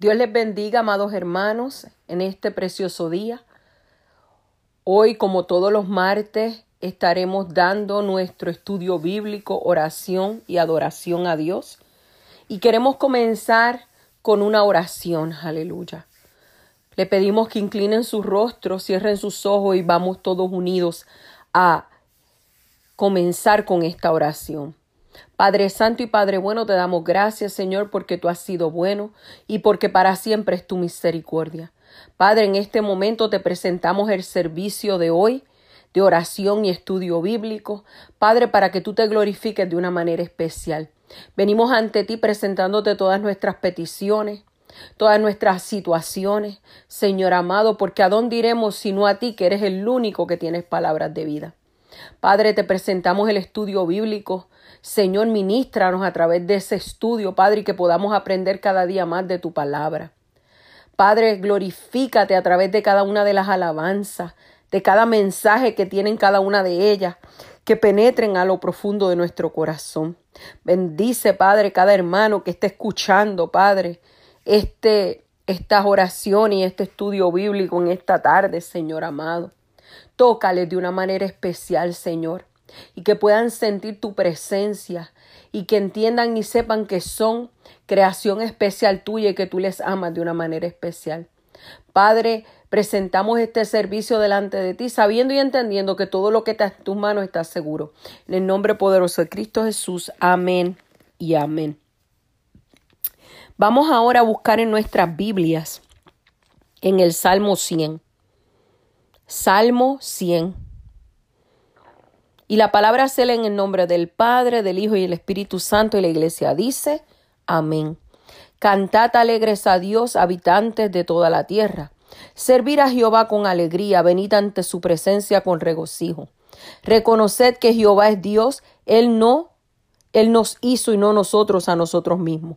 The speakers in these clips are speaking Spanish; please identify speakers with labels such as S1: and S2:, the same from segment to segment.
S1: Dios les bendiga, amados hermanos, en este precioso día. Hoy, como todos los martes, estaremos dando nuestro estudio bíblico, oración y adoración a Dios. Y queremos comenzar con una oración, aleluya. Le pedimos que inclinen su rostro, cierren sus ojos y vamos todos unidos a comenzar con esta oración. Padre Santo y Padre bueno, te damos gracias, Señor, porque tú has sido bueno y porque para siempre es tu misericordia. Padre, en este momento te presentamos el servicio de hoy de oración y estudio bíblico, Padre, para que tú te glorifiques de una manera especial. Venimos ante ti presentándote todas nuestras peticiones, todas nuestras situaciones, Señor amado, porque a dónde iremos sino a ti, que eres el único que tienes palabras de vida. Padre, te presentamos el estudio bíblico, Señor, ministranos a través de ese estudio, Padre, y que podamos aprender cada día más de tu palabra. Padre, glorifícate a través de cada una de las alabanzas, de cada mensaje que tienen cada una de ellas, que penetren a lo profundo de nuestro corazón. Bendice, Padre, cada hermano que esté escuchando, Padre, este, estas oraciones y este estudio bíblico en esta tarde, Señor amado. Tócales de una manera especial, Señor y que puedan sentir tu presencia y que entiendan y sepan que son creación especial tuya y que tú les amas de una manera especial. Padre, presentamos este servicio delante de ti, sabiendo y entendiendo que todo lo que está en tus manos está seguro. En el nombre poderoso de Cristo Jesús, amén y amén. Vamos ahora a buscar en nuestras Biblias, en el Salmo 100. Salmo 100. Y la palabra se en el nombre del Padre, del Hijo y del Espíritu Santo y la iglesia dice, amén. Cantad alegres a Dios, habitantes de toda la tierra. Servir a Jehová con alegría, venid ante su presencia con regocijo. Reconoced que Jehová es Dios, Él no, Él nos hizo y no nosotros a nosotros mismos.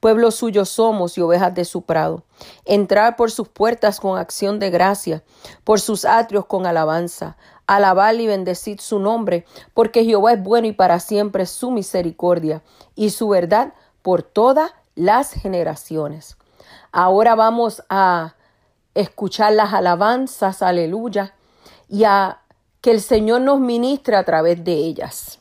S1: Pueblo suyo somos y ovejas de su prado. Entrar por sus puertas con acción de gracia, por sus atrios con alabanza. Alabad y bendecid su nombre, porque Jehová es bueno y para siempre su misericordia y su verdad por todas las generaciones. Ahora vamos a escuchar las alabanzas, aleluya, y a que el Señor nos ministre a través de ellas.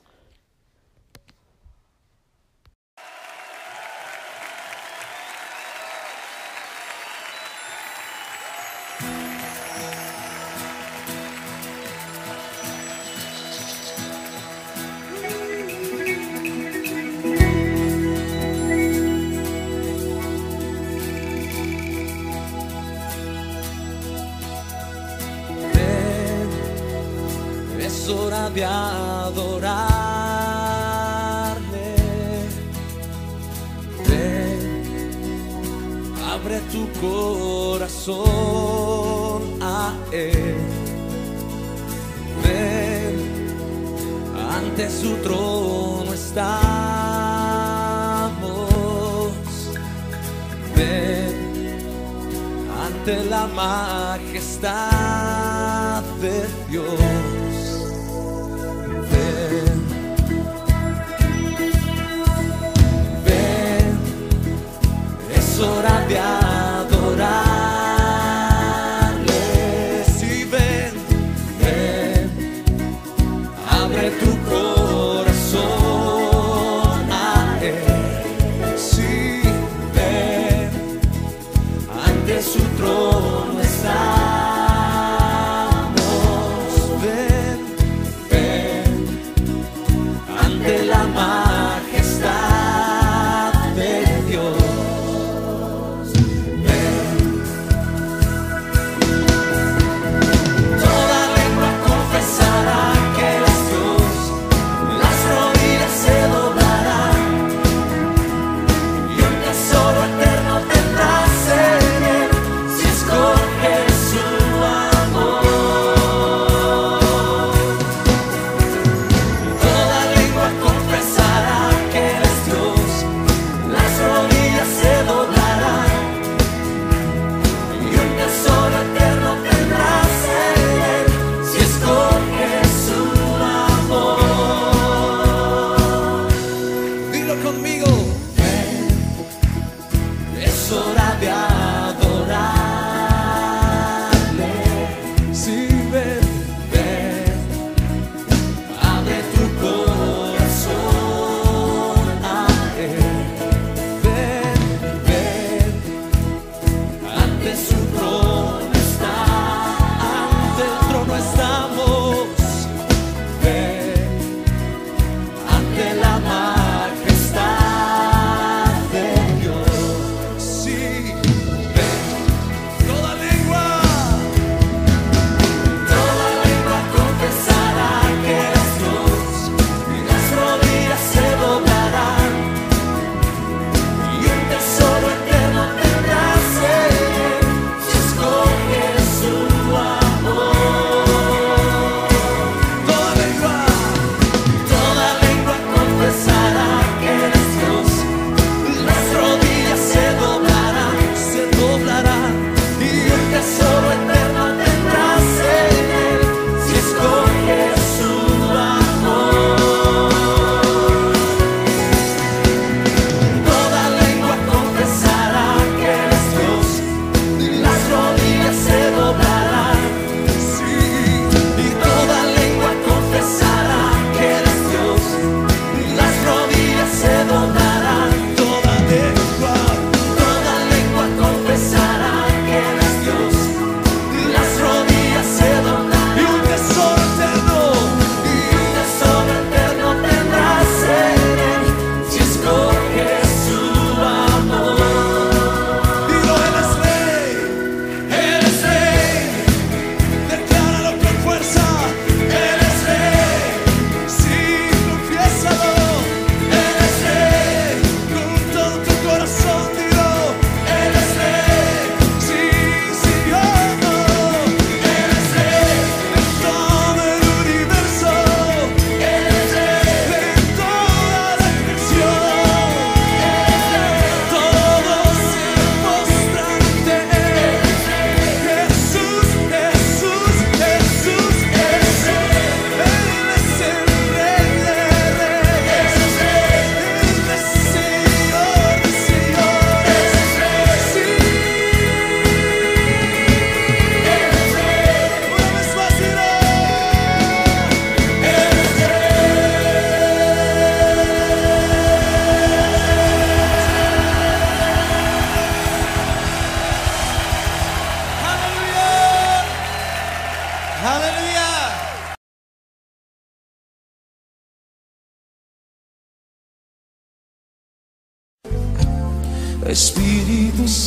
S2: De adorarle. Ven, abre tu corazón a Él. Ven, ante su trono estamos. Ven, ante la majestad de Dios. Hora de adorarle.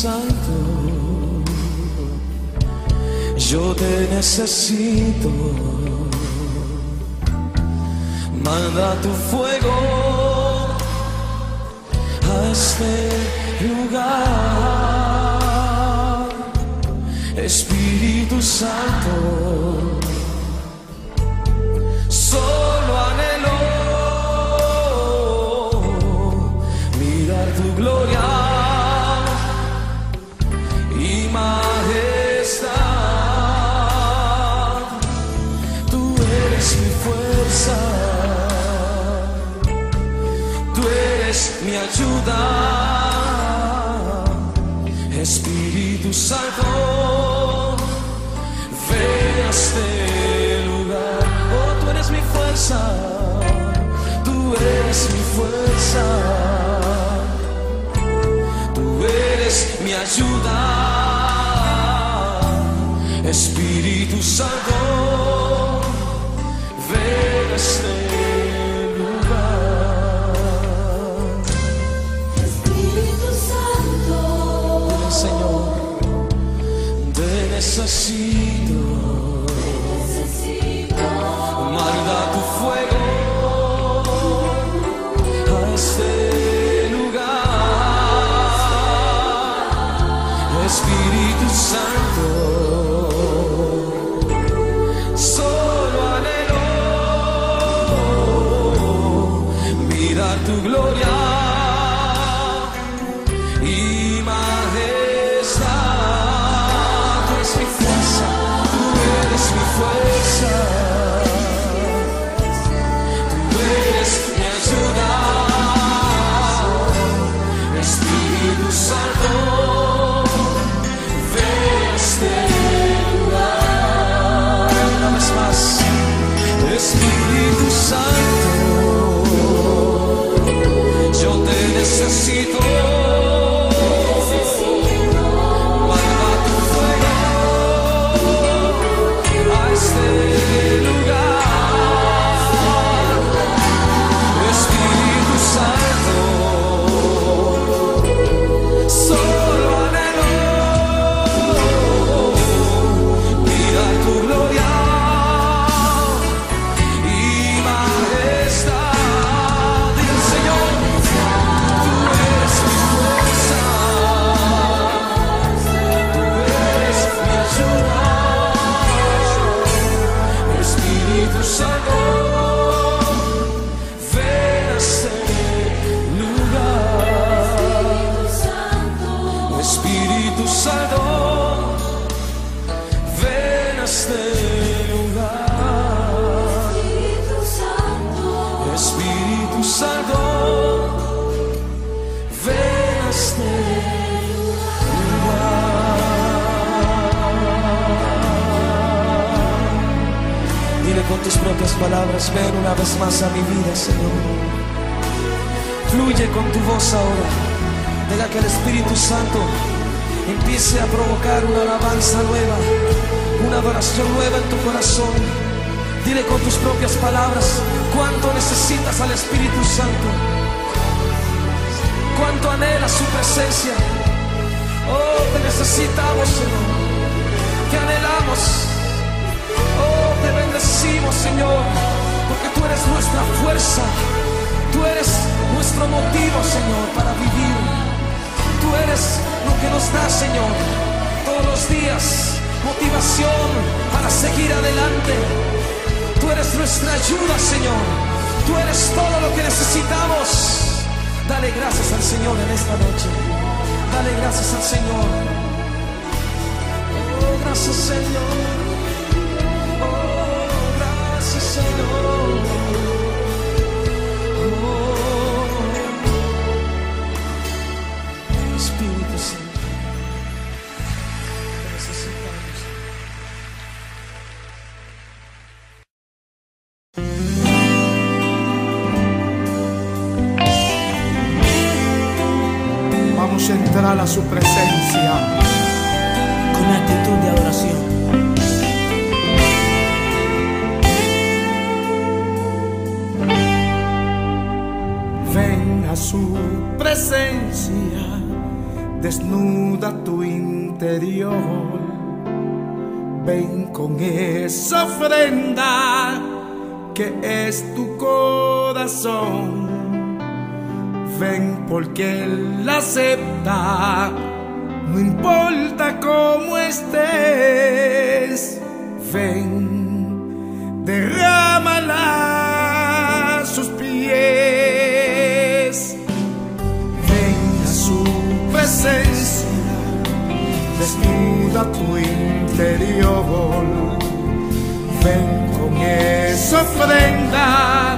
S3: santo, yo te necesito. Manda tu fuego a este lugar, Espíritu Santo. Solo mi ayuda, Espíritu Santo, ve a este lugar, oh tú eres mi fuerza, tú eres mi fuerza, tú eres mi ayuda, Espíritu Santo. essa sim. Palabras, ven una vez más a mi vida, Señor. Fluye con tu voz ahora. Deja que el Espíritu Santo empiece a provocar una alabanza nueva, una adoración nueva en tu corazón. Dile con tus propias palabras cuánto necesitas al Espíritu Santo, cuánto anhelas su presencia. Oh, te necesitamos, Señor, te anhelamos. Oh, te bendecimos, Señor, porque tú eres nuestra fuerza, tú eres nuestro motivo, Señor, para vivir. Tú eres lo que nos da, Señor, todos los días, motivación para seguir adelante. Tú eres nuestra ayuda, Señor. Tú eres todo lo que necesitamos. Dale gracias al Señor en esta noche. Dale gracias al Señor. Oh, gracias, Señor.
S4: Entrar a su presencia. Presencia, desnuda tu interior. Ven con esa ofrenda que es tu corazón. Ven porque Él la acepta, no importa cómo estés. Ven, derrámala desnuda tu interior. Ven con esa ofrenda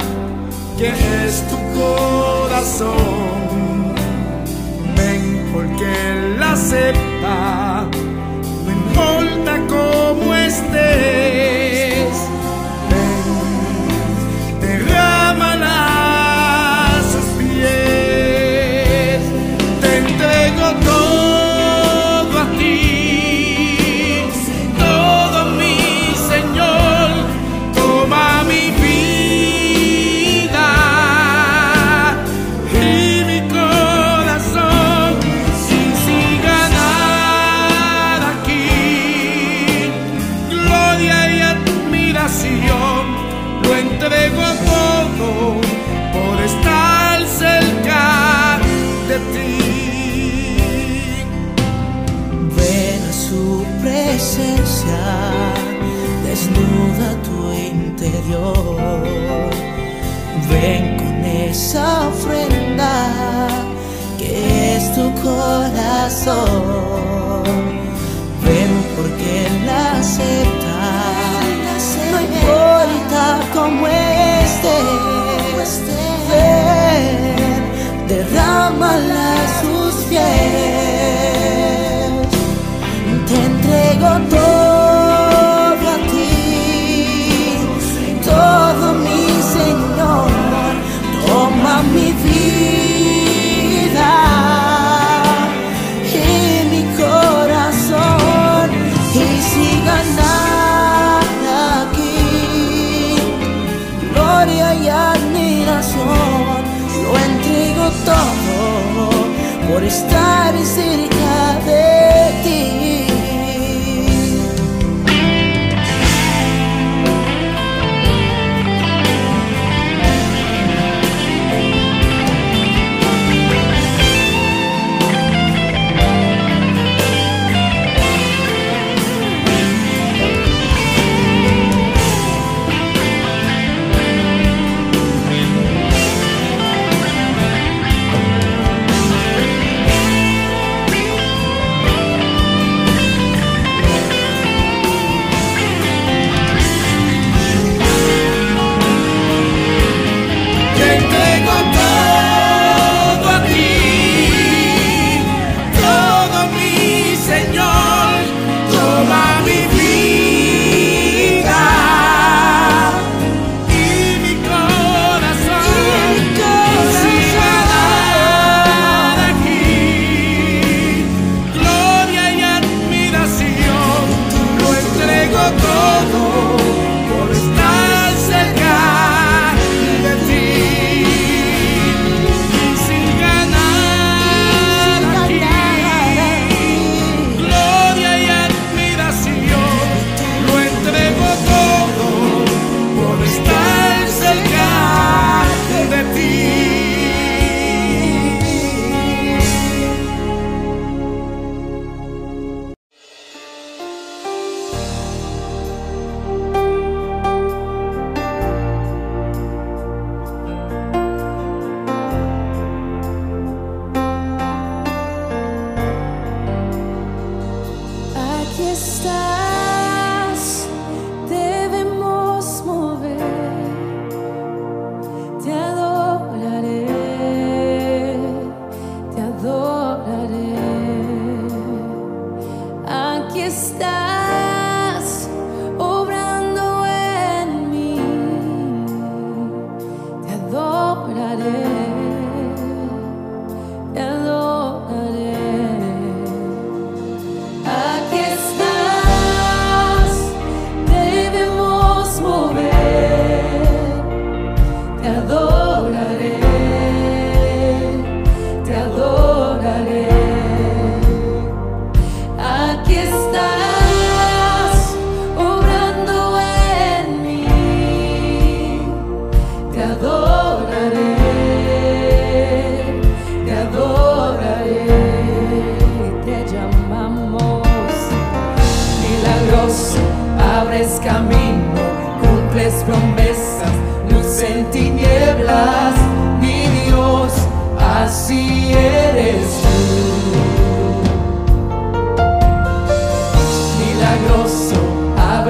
S4: que es tu corazón. Ven porque Él acepta, no importa cómo estés.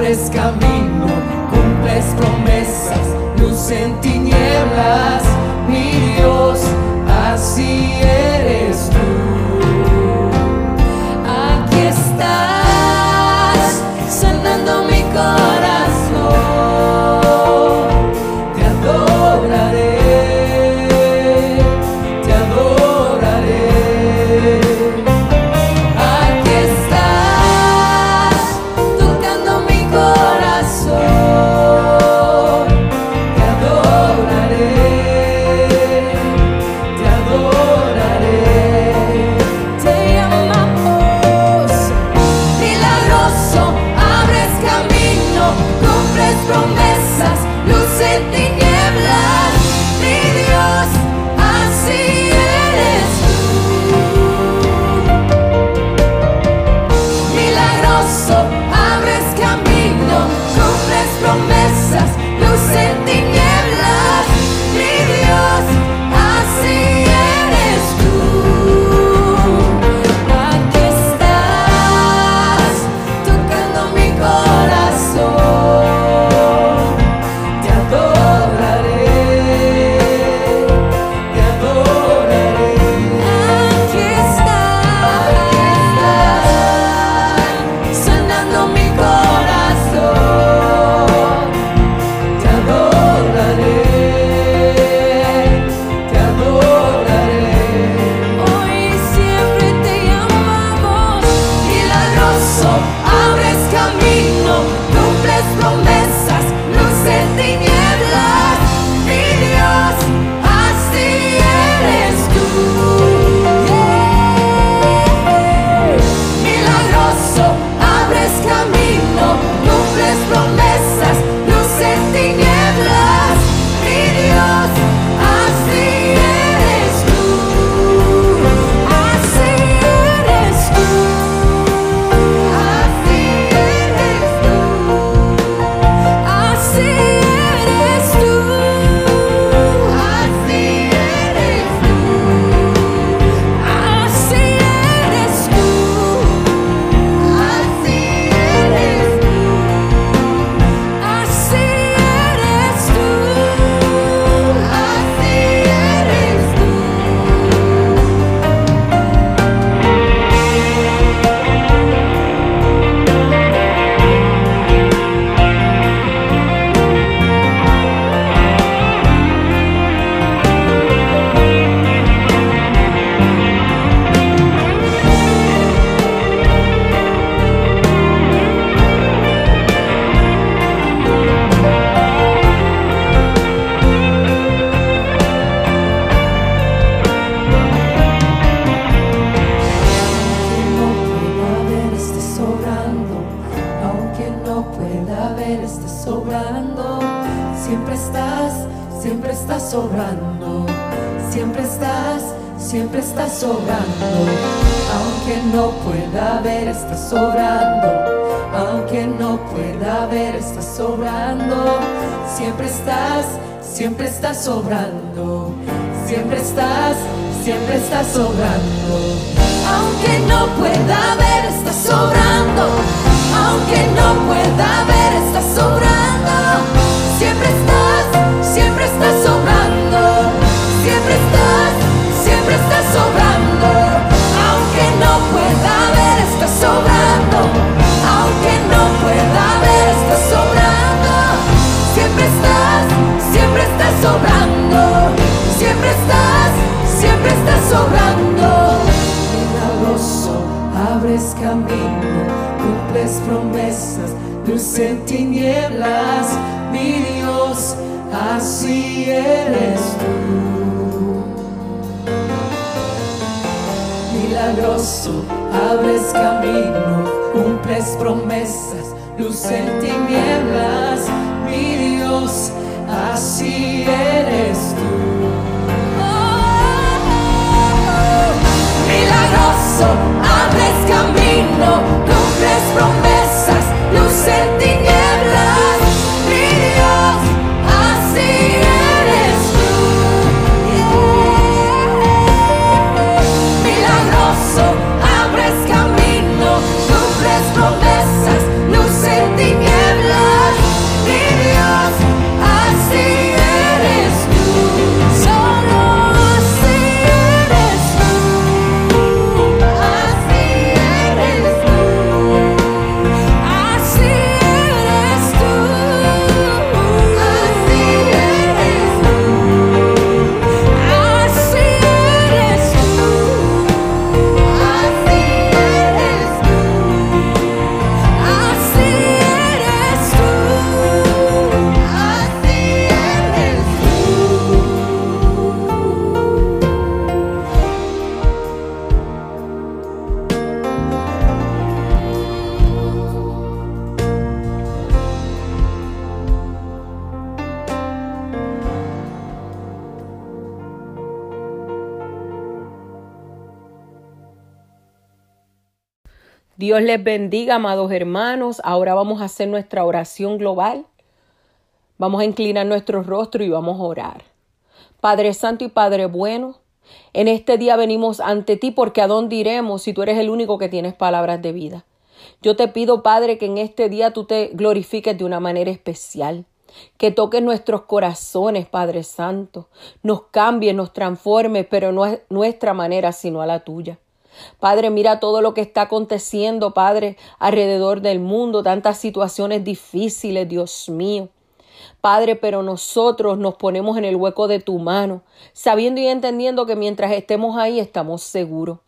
S5: abres camino, cumples promesas, luz en tinieblas, mi Dios, así así eres tú. Milagroso, abres camino, Dios
S1: les bendiga, amados hermanos. Ahora vamos a hacer nuestra oración global. Vamos a inclinar nuestro rostro y vamos a orar. Padre Santo y Padre bueno, en este día venimos ante ti porque a dónde iremos si tú eres el único que tienes palabras de vida. Yo te pido, Padre, que en este día tú te glorifiques de una manera especial. Que toques nuestros corazones, Padre Santo. Nos cambies, nos transformes, pero no es nuestra manera, sino a la tuya. Padre, mira todo lo que está aconteciendo, Padre, alrededor del mundo, tantas situaciones difíciles, Dios mío. Padre, pero nosotros nos ponemos en el hueco de tu mano, sabiendo y entendiendo que mientras estemos ahí estamos seguros.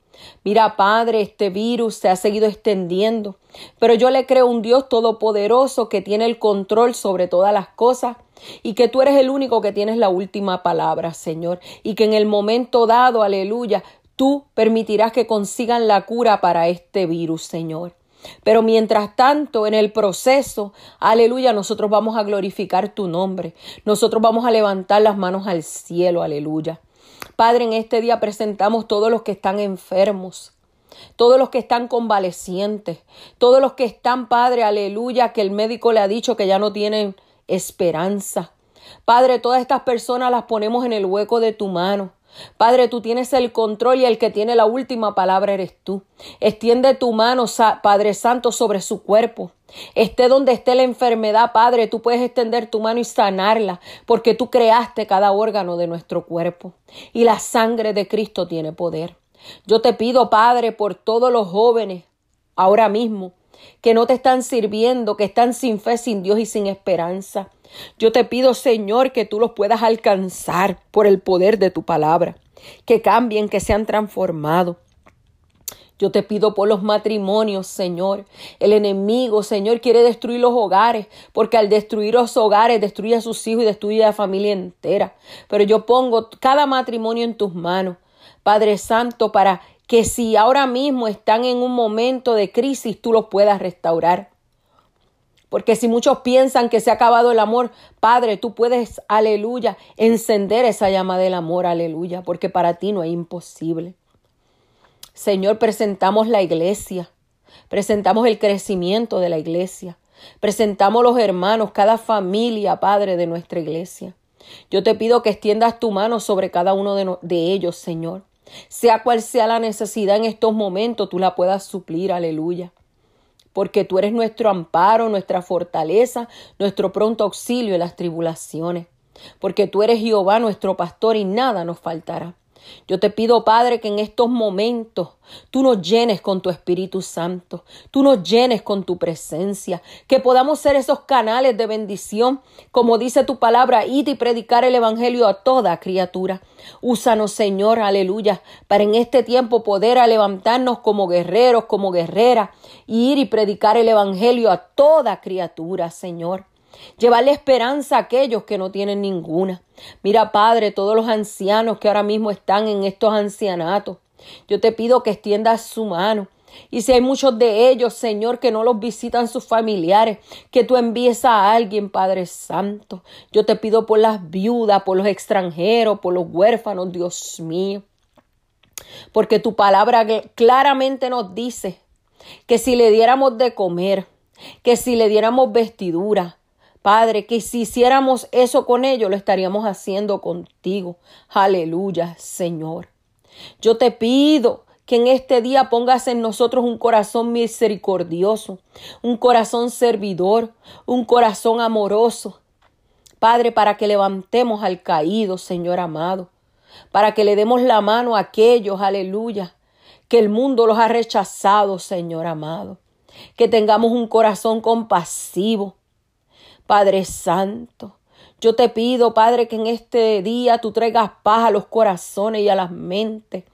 S1: Mira, Padre, este virus se ha seguido extendiendo, pero yo le creo un Dios todopoderoso que tiene el control sobre todas las cosas y que tú eres el único que tienes la última palabra, Señor, y que en el momento dado, aleluya, tú permitirás que consigan la cura para este virus, Señor. Pero mientras tanto, en el proceso, aleluya, nosotros vamos a glorificar tu nombre. Nosotros vamos a levantar las manos al cielo, aleluya. Padre, en este día presentamos todos los que están enfermos, todos los que están convalecientes, todos los que están, Padre, aleluya, que el médico le ha dicho que ya no tienen esperanza. Padre, todas estas personas las ponemos en el hueco de tu mano. Padre, tú tienes el control y el que tiene la última palabra eres tú. Extiende tu mano, Padre Santo, sobre su cuerpo. Esté donde esté la enfermedad, Padre, tú puedes extender tu mano y sanarla, porque tú creaste cada órgano de nuestro cuerpo. Y la sangre de Cristo tiene poder. Yo te pido, Padre, por todos los jóvenes, ahora mismo, que no te están sirviendo, que están sin fe, sin Dios y sin esperanza. Yo te pido, Señor, que tú los puedas alcanzar por el poder de tu palabra, que cambien, que sean transformados. Yo te pido por los matrimonios, Señor. El enemigo, Señor, quiere destruir los hogares, porque al destruir los hogares destruye a sus hijos y destruye a la familia entera. Pero yo pongo cada matrimonio en tus manos, Padre Santo, para que si ahora mismo están en un momento de crisis, tú los puedas restaurar. Porque si muchos piensan que se ha acabado el amor, Padre, tú puedes, aleluya, encender esa llama del amor, aleluya, porque para ti no es imposible. Señor, presentamos la iglesia, presentamos el crecimiento de la iglesia, presentamos los hermanos, cada familia, Padre, de nuestra iglesia. Yo te pido que extiendas tu mano sobre cada uno de, de ellos, Señor. Sea cual sea la necesidad en estos momentos, tú la puedas suplir, aleluya porque tú eres nuestro amparo, nuestra fortaleza, nuestro pronto auxilio en las tribulaciones, porque tú eres Jehová nuestro pastor y nada nos faltará. Yo te pido, Padre, que en estos momentos tú nos llenes con tu Espíritu Santo, tú nos llenes con tu presencia, que podamos ser esos canales de bendición, como dice tu palabra, id y predicar el Evangelio a toda criatura. Úsanos, Señor, aleluya, para en este tiempo poder a levantarnos como guerreros, como guerreras, ir y predicar el Evangelio a toda criatura, Señor. Llevarle esperanza a aquellos que no tienen ninguna. Mira, Padre, todos los ancianos que ahora mismo están en estos ancianatos. Yo te pido que extiendas su mano. Y si hay muchos de ellos, Señor, que no los visitan sus familiares, que tú envíes a alguien, Padre Santo. Yo te pido por las viudas, por los extranjeros, por los huérfanos, Dios mío. Porque tu palabra claramente nos dice que si le diéramos de comer, que si le diéramos vestidura, Padre, que si hiciéramos eso con ellos, lo estaríamos haciendo contigo. Aleluya, Señor. Yo te pido que en este día pongas en nosotros un corazón misericordioso, un corazón servidor, un corazón amoroso. Padre, para que levantemos al caído, Señor amado, para que le demos la mano a aquellos, aleluya, que el mundo los ha rechazado, Señor amado. Que tengamos un corazón compasivo, Padre Santo. Yo te pido, Padre, que en este día tú traigas paz a los corazones y a las mentes,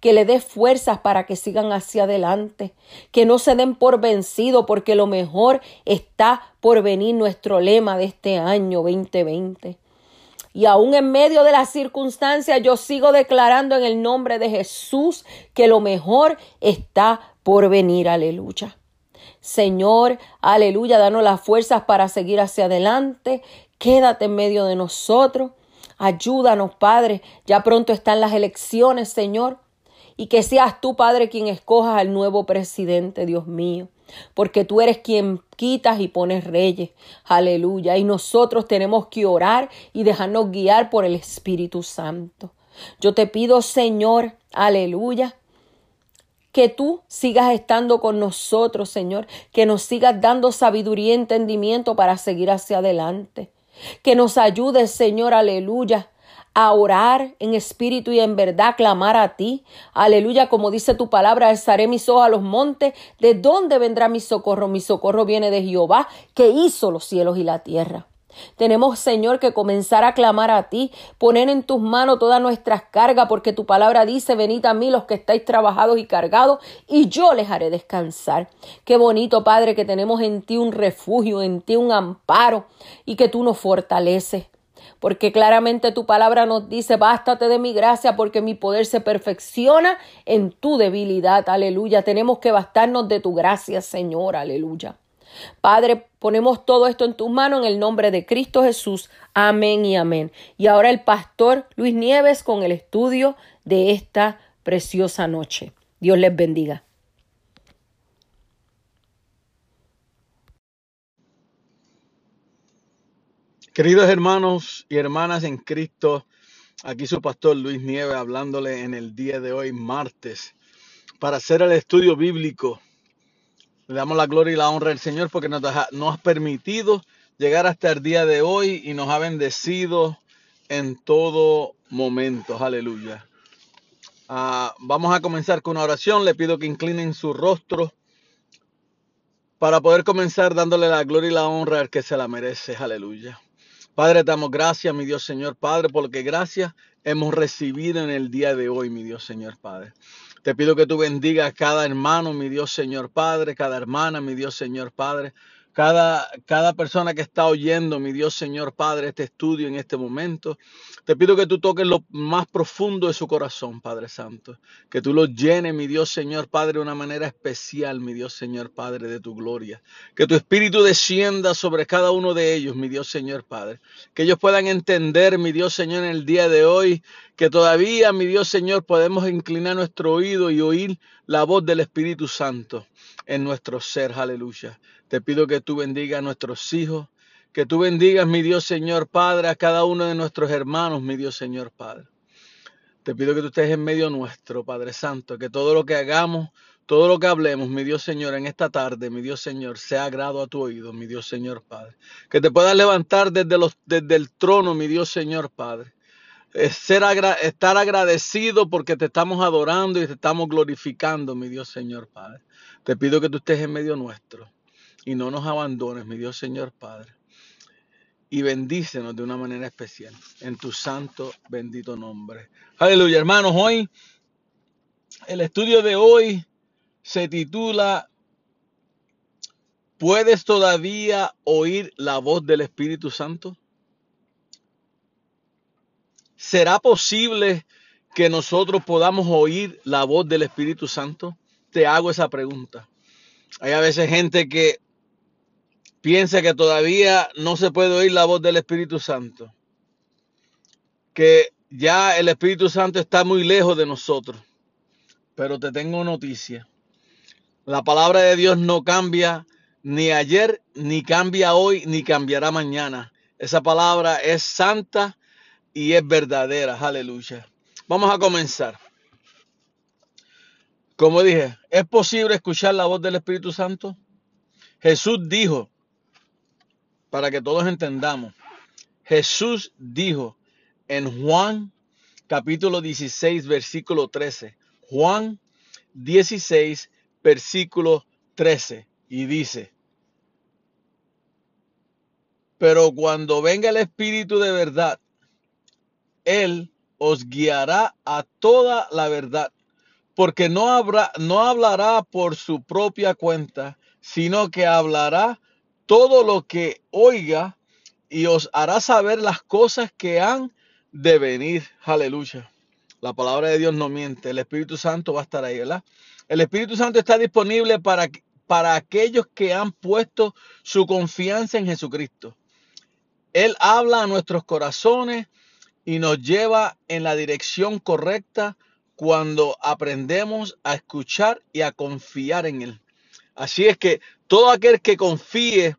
S1: que le des fuerzas para que sigan hacia adelante, que no se den por vencido, porque lo mejor está por venir nuestro lema de este año 2020. Y aún en medio de las circunstancias, yo sigo declarando en el nombre de Jesús que lo mejor está por venir. Aleluya. Señor, aleluya, danos las fuerzas para seguir hacia adelante. Quédate en medio de nosotros. Ayúdanos, Padre. Ya pronto están las elecciones, Señor. Y que seas tú, Padre, quien escojas al nuevo presidente, Dios mío. Porque tú eres quien quitas y pones reyes. Aleluya. Y nosotros tenemos que orar y dejarnos guiar por el Espíritu Santo. Yo te pido, Señor, aleluya, que tú sigas estando con nosotros, Señor, que nos sigas dando sabiduría y entendimiento para seguir hacia adelante. Que nos ayudes, Señor, aleluya, a orar en espíritu y en verdad, clamar a ti. Aleluya, como dice tu palabra, alzaré mis ojos a los montes. ¿De dónde vendrá mi socorro? Mi socorro viene de Jehová, que hizo los cielos y la tierra. Tenemos, Señor, que comenzar a clamar a ti, poner en tus manos todas nuestras cargas, porque tu palabra dice, venid a mí los que estáis trabajados y cargados, y yo les haré descansar. Qué bonito, Padre, que tenemos en ti un refugio, en ti un amparo, y que tú nos fortaleces. Porque claramente tu palabra nos dice, bástate de mi gracia porque mi poder se perfecciona en tu debilidad. Aleluya. Tenemos que bastarnos de tu gracia, Señor. Aleluya. Padre, ponemos todo esto en tus manos en el nombre de Cristo Jesús. Amén y amén. Y ahora el pastor Luis Nieves con el estudio de esta preciosa noche. Dios les bendiga.
S6: Queridos hermanos y hermanas en Cristo, aquí su pastor Luis Nieves hablándole en el día de hoy, martes, para hacer el estudio bíblico le damos la gloria y la honra al Señor porque nos, ha permitido llegar hasta el día de hoy y nos ha bendecido en todo momento. Aleluya. Ah, vamos a comenzar con una oración. Le pido que inclinen su rostro para poder comenzar dándole la gloria y la honra al que se la merece. Aleluya. Padre, damos gracias, mi Dios Señor Padre, porque gracias hemos recibido en el día de hoy, mi Dios Señor Padre. Te pido que tú bendigas a cada hermano, mi Dios Señor Padre, cada hermana, mi Dios Señor Padre, cada, cada persona que está oyendo, mi Dios Señor Padre, este estudio en este momento. Te pido que tú toques lo más profundo de su corazón, Padre Santo. Que tú lo llenes, mi Dios Señor Padre, de una manera especial, mi Dios Señor Padre, de tu gloria. Que tu espíritu descienda sobre cada uno de ellos, mi Dios Señor Padre. Que ellos puedan entender, mi Dios Señor, en el día de hoy, que todavía, mi Dios Señor, podemos inclinar nuestro oído y oír la voz del Espíritu Santo en nuestro ser. Aleluya. Te pido que tú bendigas a nuestros hijos, que tú bendigas, mi Dios Señor Padre, a cada uno de nuestros hermanos, mi Dios Señor Padre. Te pido que tú estés en medio nuestro, Padre Santo, que todo lo que hagamos, todo lo que hablemos, mi Dios Señor, en esta tarde, mi Dios Señor, sea agrado a tu oído, mi Dios Señor Padre. Que te puedas levantar desde, desde el trono, mi Dios Señor Padre ser estar agradecido porque te estamos adorando y te estamos glorificando, mi Dios Señor Padre. Te pido que tú estés en medio nuestro y no nos abandones, mi Dios Señor Padre. Y bendícenos de una manera especial en tu santo bendito nombre. Aleluya, hermanos. Hoy, el estudio de hoy se titula ¿Puedes todavía oír la voz del Espíritu Santo? ¿Será posible que nosotros podamos oír la voz del Espíritu Santo? Te hago esa pregunta. Hay a veces gente que piensa que todavía no se puede oír la voz del Espíritu Santo. Que ya el Espíritu Santo está muy lejos de nosotros. Pero te tengo noticia. La palabra de Dios no cambia ni ayer, ni cambia hoy, ni cambiará mañana. Esa palabra es santa y es verdadera. Aleluya. Vamos a comenzar. Como dije, ¿es posible escuchar la voz del Espíritu Santo? Jesús dijo, para que todos entendamos, Jesús dijo en Juan capítulo 16, versículo 13, Juan 16, versículo 13, y dice, pero cuando venga el Espíritu de verdad, Él os guiará a toda la verdad, porque no, habrá, no hablará por su propia cuenta, sino que hablará todo lo que oiga y os hará saber las cosas que han de venir. Aleluya. La palabra de Dios no miente. El Espíritu Santo va a estar ahí, ¿verdad? El Espíritu Santo está disponible para, para aquellos que han puesto su confianza en Jesucristo. Él habla a nuestros corazones y nos lleva en la dirección correcta cuando aprendemos a escuchar y a confiar en Él. Así es que todo aquel que confíe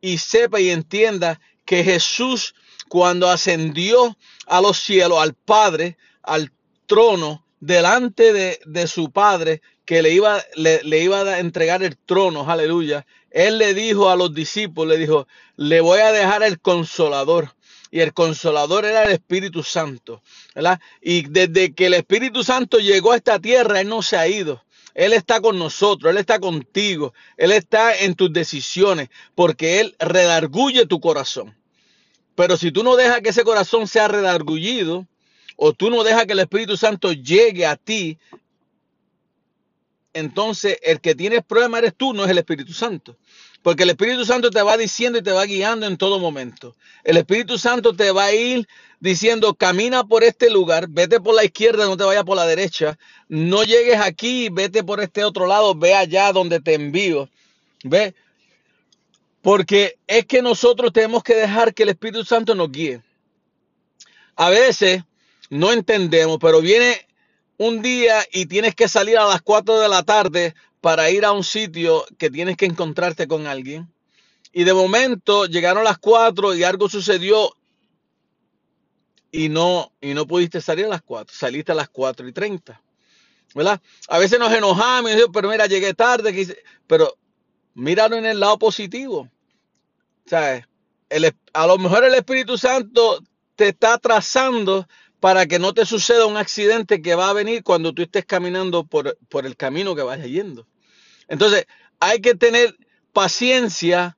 S6: y sepa y entienda que Jesús cuando ascendió a los cielos, al Padre, al trono, delante de, de su Padre, que le iba, le, le iba a entregar el trono, aleluya, Él le dijo a los discípulos, le dijo, le voy a dejar el consolador. Y el consolador era el Espíritu Santo, ¿verdad? Y desde que el Espíritu Santo llegó a esta tierra, Él no se ha ido. Él está con nosotros, Él está contigo, Él está en tus decisiones, porque Él redarguye tu corazón. Pero si tú no dejas que ese corazón sea redargullido, o tú no dejas que el Espíritu Santo llegue a ti, entonces el que tiene problema eres tú, no es el Espíritu Santo. Porque el Espíritu Santo te va diciendo y te va guiando en todo momento. El Espíritu Santo te va a ir diciendo, camina por este lugar, vete por la izquierda, no te vayas por la derecha. No llegues aquí, vete por este otro lado, ve allá donde te envío. Ve. Porque es que nosotros tenemos que dejar que el Espíritu Santo nos guíe. A veces no entendemos, pero viene un día y tienes que salir a las 4 de la tarde para ir a un sitio que tienes que encontrarte con alguien. Y de momento llegaron las 4 y algo sucedió y no, y no pudiste salir a las 4, saliste a las 4 y 30. ¿Verdad? A veces nos enojamos y pero mira, llegué tarde, quise-". pero míralo en el lado positivo. ¿Sabes? A lo mejor el Espíritu Santo te está trazando para que no te suceda un accidente que va a venir cuando tú estés caminando por, por el camino que vayas yendo. Entonces, hay que tener paciencia,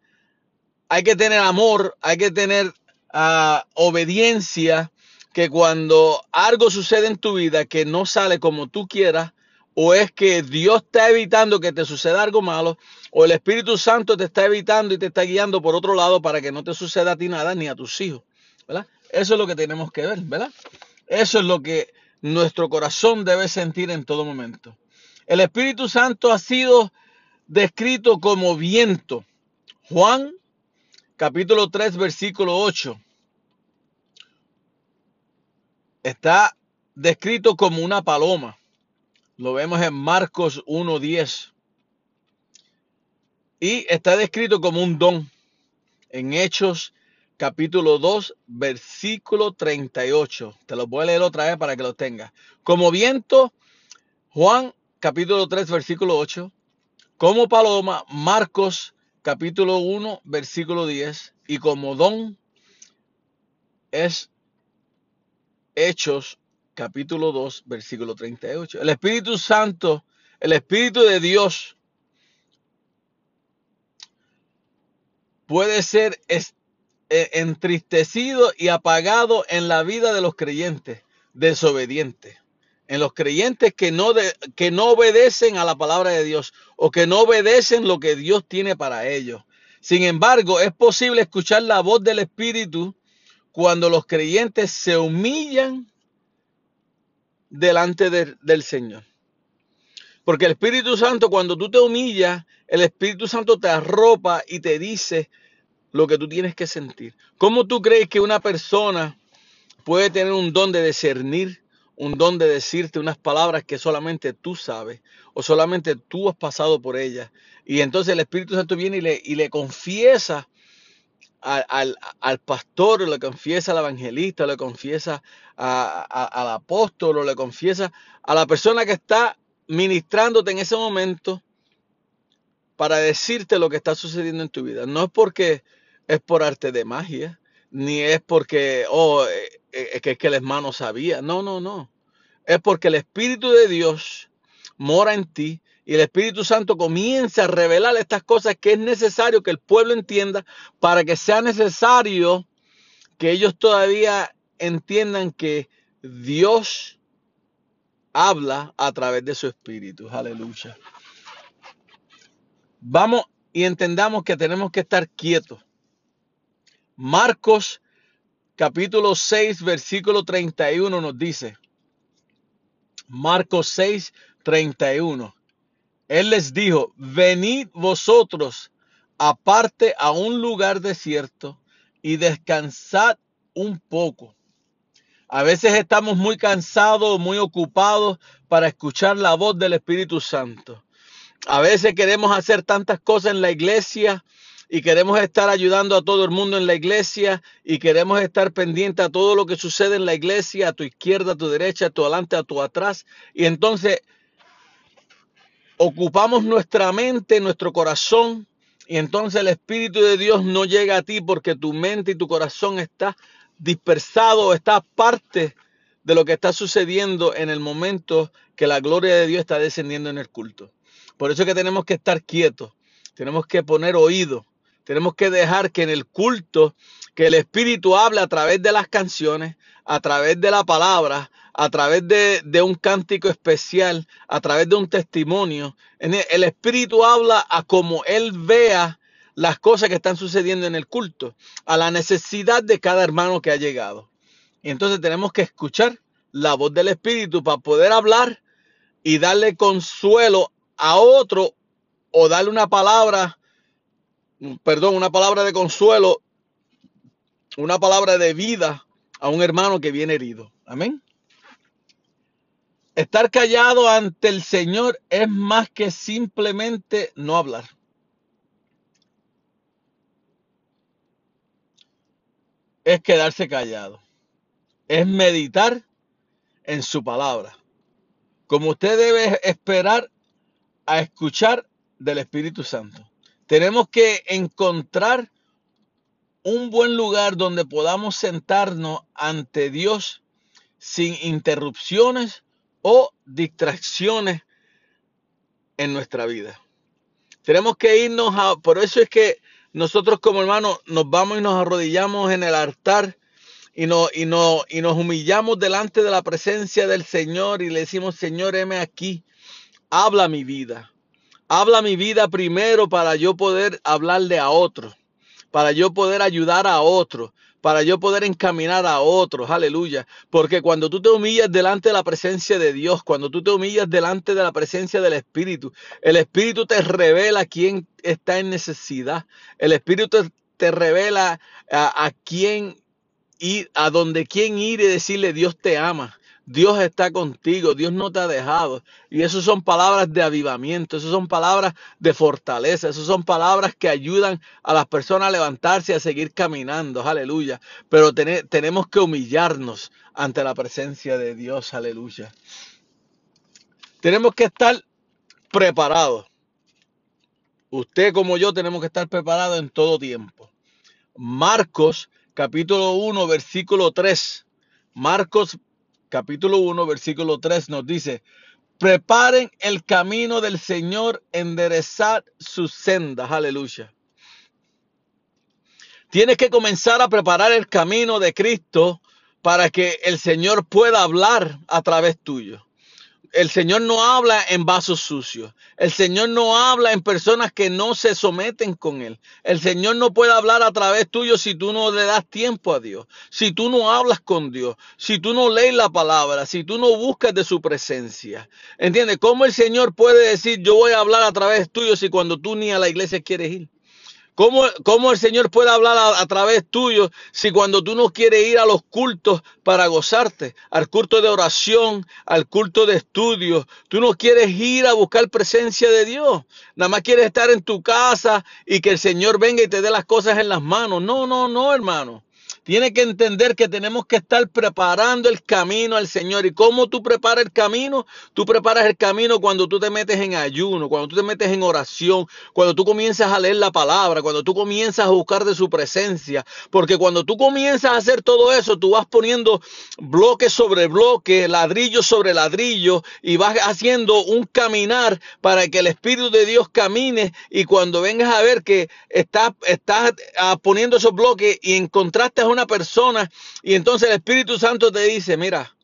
S6: hay que tener amor, hay que tener uh, obediencia, que cuando algo sucede en tu vida que no sale como tú quieras, o es que Dios está evitando que te suceda algo malo, o el Espíritu Santo te está evitando y te está guiando por otro lado para que no te suceda a ti nada ni a tus hijos, ¿verdad? Eso es lo que tenemos que ver, ¿verdad? Eso es lo que nuestro corazón debe sentir en todo momento. El Espíritu Santo ha sido descrito como viento. Juan capítulo 3 versículo 8. Está descrito como una paloma. Lo vemos en Marcos 1.10. Y está descrito como un don en Hechos capítulo 2, versículo 38. Te lo voy a leer otra vez para que lo tengas. Como viento, Juan capítulo 3, versículo 8. Como paloma, Marcos capítulo 1, versículo 10. Y como don es Hechos capítulo 2, versículo 38. El Espíritu Santo, el Espíritu de Dios puede ser eh, entristecido y apagado en la vida de los creyentes desobedientes. En los creyentes que no, que no obedecen a la palabra de Dios o que no obedecen lo que Dios tiene para ellos. Sin embargo, es posible escuchar la voz del Espíritu cuando los creyentes se humillan delante de- del Señor. Porque el Espíritu Santo, cuando tú te humillas, el Espíritu Santo te arropa y te dice lo que tú tienes que sentir. ¿Cómo tú crees que una persona puede tener un don de discernir, un don de decirte unas palabras que solamente tú sabes o solamente tú has pasado por ellas? Y entonces el Espíritu Santo viene y le, confiesa al, pastor, le confiesa al evangelista, le confiesa al apóstol, le confiesa a la persona que está ministrándote en ese momento para decirte lo que está sucediendo en tu vida. No es porque es por arte de magia, ni es porque, oh, eh, eh, que es que el hermano sabía. No, no, no. Es porque el Espíritu de Dios mora en ti y el Espíritu Santo comienza a revelar estas cosas que es necesario que el pueblo entienda para que sea necesario que ellos todavía entiendan que Dios habla a través de su Espíritu. Aleluya. Vamos y entendamos que tenemos que estar quietos. Marcos capítulo 6, versículo 31 nos dice, Marcos 6, 31. Él les dijo, venid vosotros aparte a un lugar desierto y descansad un poco. A veces estamos muy cansados, muy ocupados para escuchar la voz del Espíritu Santo. A veces queremos hacer tantas cosas en la iglesia y queremos estar ayudando a todo el mundo en la iglesia y queremos estar pendiente a todo lo que sucede en la iglesia, a tu izquierda, a tu derecha, a tu adelante, a tu atrás. Y entonces ocupamos nuestra mente, nuestro corazón, y entonces el Espíritu de Dios no llega a ti porque tu mente y tu corazón está dispersado, está parte de lo que está sucediendo en el momento que la gloria de Dios está descendiendo en el culto. Por eso es que tenemos que estar quietos, tenemos que poner oído, tenemos que dejar que en el culto, que el Espíritu hable a través de las canciones, a través de la palabra, a través de, de un cántico especial, a través de un testimonio. El Espíritu habla a como Él vea las cosas que están sucediendo en el culto, a la necesidad de cada hermano que ha llegado. Y entonces tenemos que escuchar la voz del Espíritu para poder hablar y darle consuelo a otro o darle una palabra, perdón, una palabra de consuelo, una palabra de vida a un hermano que viene herido. Amén. Estar callado ante el Señor es más que simplemente no hablar. Es quedarse callado. Es meditar en su palabra. Como usted debe esperar a escuchar del Espíritu Santo. Tenemos que encontrar un buen lugar donde podamos sentarnos ante Dios sin interrupciones o distracciones en nuestra vida. Tenemos que irnos a, por eso es que nosotros como hermanos nos vamos y nos arrodillamos en el altar y, no, y, no, y nos humillamos delante de la presencia del Señor y le decimos, Señor, heme aquí, habla mi vida. Habla mi vida primero para yo poder hablarle a otros, para yo poder ayudar a otros, para yo poder encaminar a otros, aleluya. Porque cuando tú te humillas delante de la presencia de Dios, cuando tú te humillas delante de la presencia del Espíritu, el Espíritu te revela quién está en necesidad. El Espíritu te, revela a, a quién ir, a donde quién ir y decirle Dios te ama. Dios está contigo, Dios no te ha dejado. Y eso son palabras de avivamiento, eso son palabras de fortaleza, eso son palabras que ayudan a las personas a levantarse y a seguir caminando, aleluya. Pero tene- tenemos que humillarnos ante la presencia de Dios, aleluya. Tenemos que estar preparados. Usted como yo tenemos que estar preparados en todo tiempo. Marcos capítulo 1, versículo 3. Marcos capítulo 1, versículo 3 nos dice, preparen el camino del Señor, enderezad sus sendas. Aleluya. Tienes que comenzar a preparar el camino de Cristo para que el Señor pueda hablar a través tuyo. El Señor no habla en vasos sucios. El Señor no habla en personas que no se someten con Él. El Señor no puede hablar a través tuyo si tú no le das tiempo a Dios. Si tú no hablas con Dios. Si tú no lees la palabra. Si tú no buscas de su presencia. ¿Entiendes? ¿Cómo el Señor puede decir yo voy a hablar a través tuyo si cuando tú ni a la iglesia quieres ir? ¿Cómo, cómo el Señor puede hablar a, a través tuyo si cuando tú no quieres ir a los cultos para gozarte, al culto de oración, al culto de estudio, tú no quieres ir a buscar presencia de Dios, nada más quieres estar en tu casa y que el Señor venga y te dé las cosas en las manos? No, no, no, hermano. Tiene que entender que tenemos que estar preparando el camino al Señor. ¿Y cómo tú preparas el camino? Tú preparas el camino cuando tú te metes en ayuno, cuando tú te metes en oración, cuando tú comienzas a leer la palabra, cuando tú comienzas a buscar de su presencia. Porque cuando tú comienzas a hacer todo eso, tú vas poniendo bloque sobre bloque, ladrillo sobre ladrillo, y vas haciendo un caminar para que el Espíritu de Dios camine. Y cuando vengas a ver que estás, estás ah, poniendo esos bloques y encontraste a persona, y entonces el Espíritu Santo te dice, mira,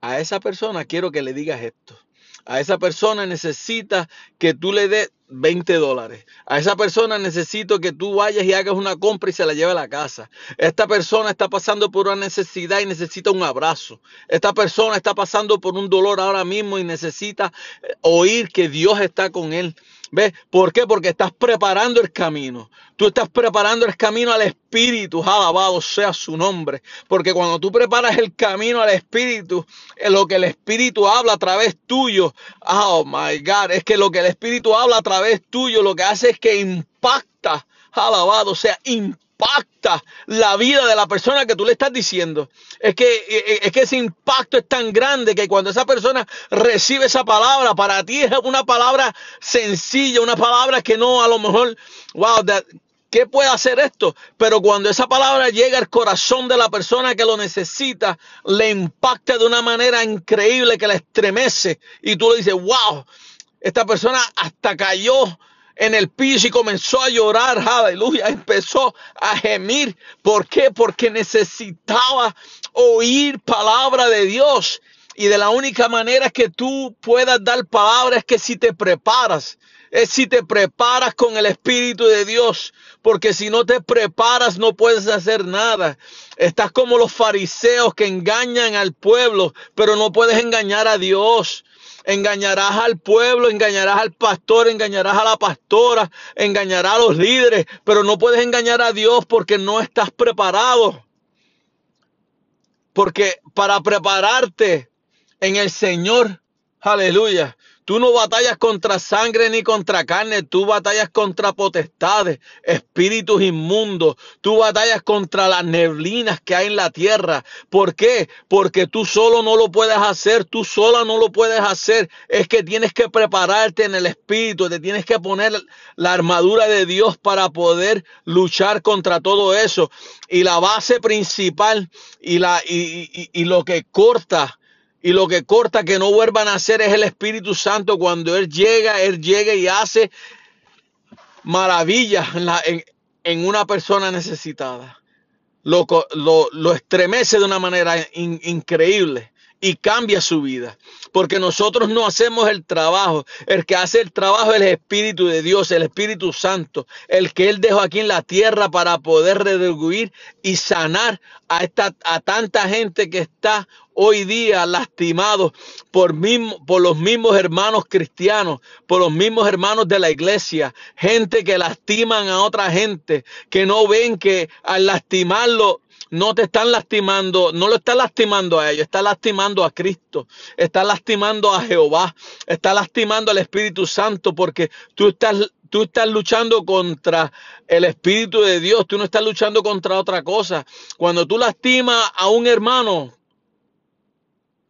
S6: a esa persona quiero que le digas esto. A esa persona necesita que tú le des 20 dólares. A esa persona necesito que tú vayas y hagas una compra y se la lleve a la casa. Esta persona está pasando por una necesidad y necesita un abrazo. Esta persona está pasando por un dolor ahora mismo y necesita eh, oír que Dios está con él. ¿Ves? ¿Por qué? Porque estás preparando el camino. Tú estás preparando el camino al Espíritu. Alabado sea su nombre. Porque cuando tú preparas el camino al Espíritu, eh, lo que el Espíritu habla a través tuyo, oh my God, es que lo que el Espíritu habla a través tuyo, lo que hace es que impacta, alabado sea, impacta la vida de la persona que tú le estás diciendo. Es que, eh, es que ese impacto es tan grande que cuando esa persona recibe esa palabra, para ti es una palabra sencilla, una palabra que no a lo mejor, wow, ¿Qué puede hacer esto? Pero cuando esa palabra llega al corazón de la persona que lo necesita, le impacta de una manera increíble que la estremece. Y tú le dices, wow, esta persona hasta cayó en el piso y comenzó a llorar, aleluya, empezó a gemir. ¿Por qué? Porque necesitaba oír palabra de Dios. Y de la única manera que tú puedas dar palabra es que si te preparas, es si te preparas con el Espíritu de Dios, porque si no te preparas no puedes hacer nada. Estás como los fariseos que engañan al pueblo, pero no puedes engañar a Dios. Engañarás al pueblo, engañarás al pastor, engañarás a la pastora, engañarás a los líderes, pero no puedes engañar a Dios porque no estás preparado. Porque para prepararte en el Señor, aleluya, tú no batallas contra sangre ni contra carne, tú batallas contra potestades, espíritus inmundos, tú batallas contra las neblinas que hay en la tierra. ¿Por qué? Porque tú solo no lo puedes hacer, tú sola no lo puedes hacer. Es que tienes que prepararte en el espíritu, te tienes que poner la armadura de Dios para poder luchar contra todo eso. Y la base principal y, la, y, y- y lo que corta y lo que corta que no vuelvan a hacer es el Espíritu Santo. Cuando Él llega, Él llega y hace maravillas en, una persona necesitada. Lo, lo- lo estremece de una manera in- increíble y cambia su vida. Porque nosotros no hacemos el trabajo. El que hace el trabajo es el Espíritu de Dios, el Espíritu Santo, el que Él dejó aquí en la tierra para poder redarguir y sanar a, esta, a tanta gente que está hoy día lastimado por, mismo, por los mismos hermanos cristianos, por los mismos hermanos de la iglesia, gente que lastiman a otra gente, que no ven que al lastimarlo no te están lastimando, no lo está lastimando a ellos, está lastimando a Cristo, está lastimando a Jehová, está lastimando al Espíritu Santo porque tú estás tú estás luchando contra el Espíritu de Dios, tú no estás luchando contra otra cosa. Cuando tú lastimas a un hermano,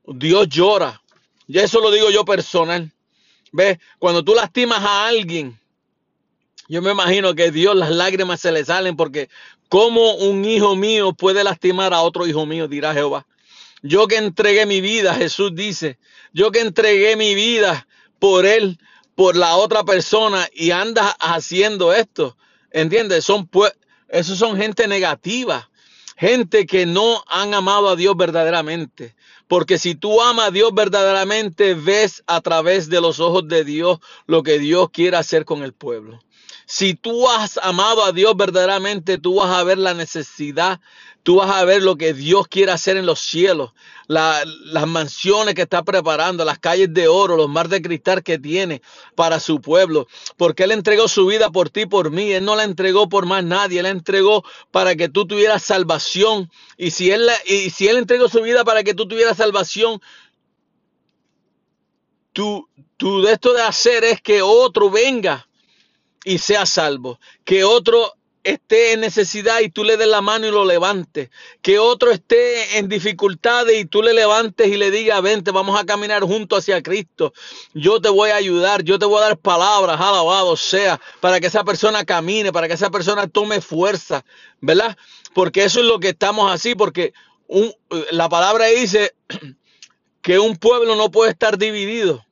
S6: Dios llora. Y eso lo digo yo personal. ¿Ves? Cuando tú lastimas a alguien, yo me imagino que Dios las lágrimas se le salen porque ¿cómo un hijo mío puede lastimar a otro hijo mío? Dirá Jehová. Yo que entregué mi vida, Jesús dice, yo que entregué mi vida por él, por la otra persona y andas haciendo esto. ¿Entiendes? Son pue- esos son gente negativa, gente que no han amado a Dios verdaderamente. Porque si tú amas a Dios verdaderamente, ves a través de los ojos de Dios lo que Dios quiere hacer con el pueblo. Si tú has amado a Dios verdaderamente, tú vas a ver la necesidad, tú vas a ver lo que Dios quiere hacer en los cielos, la- las mansiones que está preparando, las calles de oro, los mares de cristal que tiene para su pueblo, porque Él entregó su vida por ti, por mí, Él no la entregó por más nadie, Él la entregó para que tú tuvieras salvación, y si Él, la- y si él entregó su vida para que tú tuvieras salvación, tú, tú de esto de hacer es que otro venga y sea salvo. Que otro esté en necesidad y tú le des la mano y lo levantes. Que otro esté en dificultades y tú le levantes y le digas, vente, vamos a caminar juntos hacia Cristo. Yo te voy a ayudar, yo te voy a dar palabras, alabado sea, para que esa persona camine, para que esa persona tome fuerza, ¿verdad? Porque eso es lo que estamos así, porque la palabra dice que un pueblo no puede estar dividido,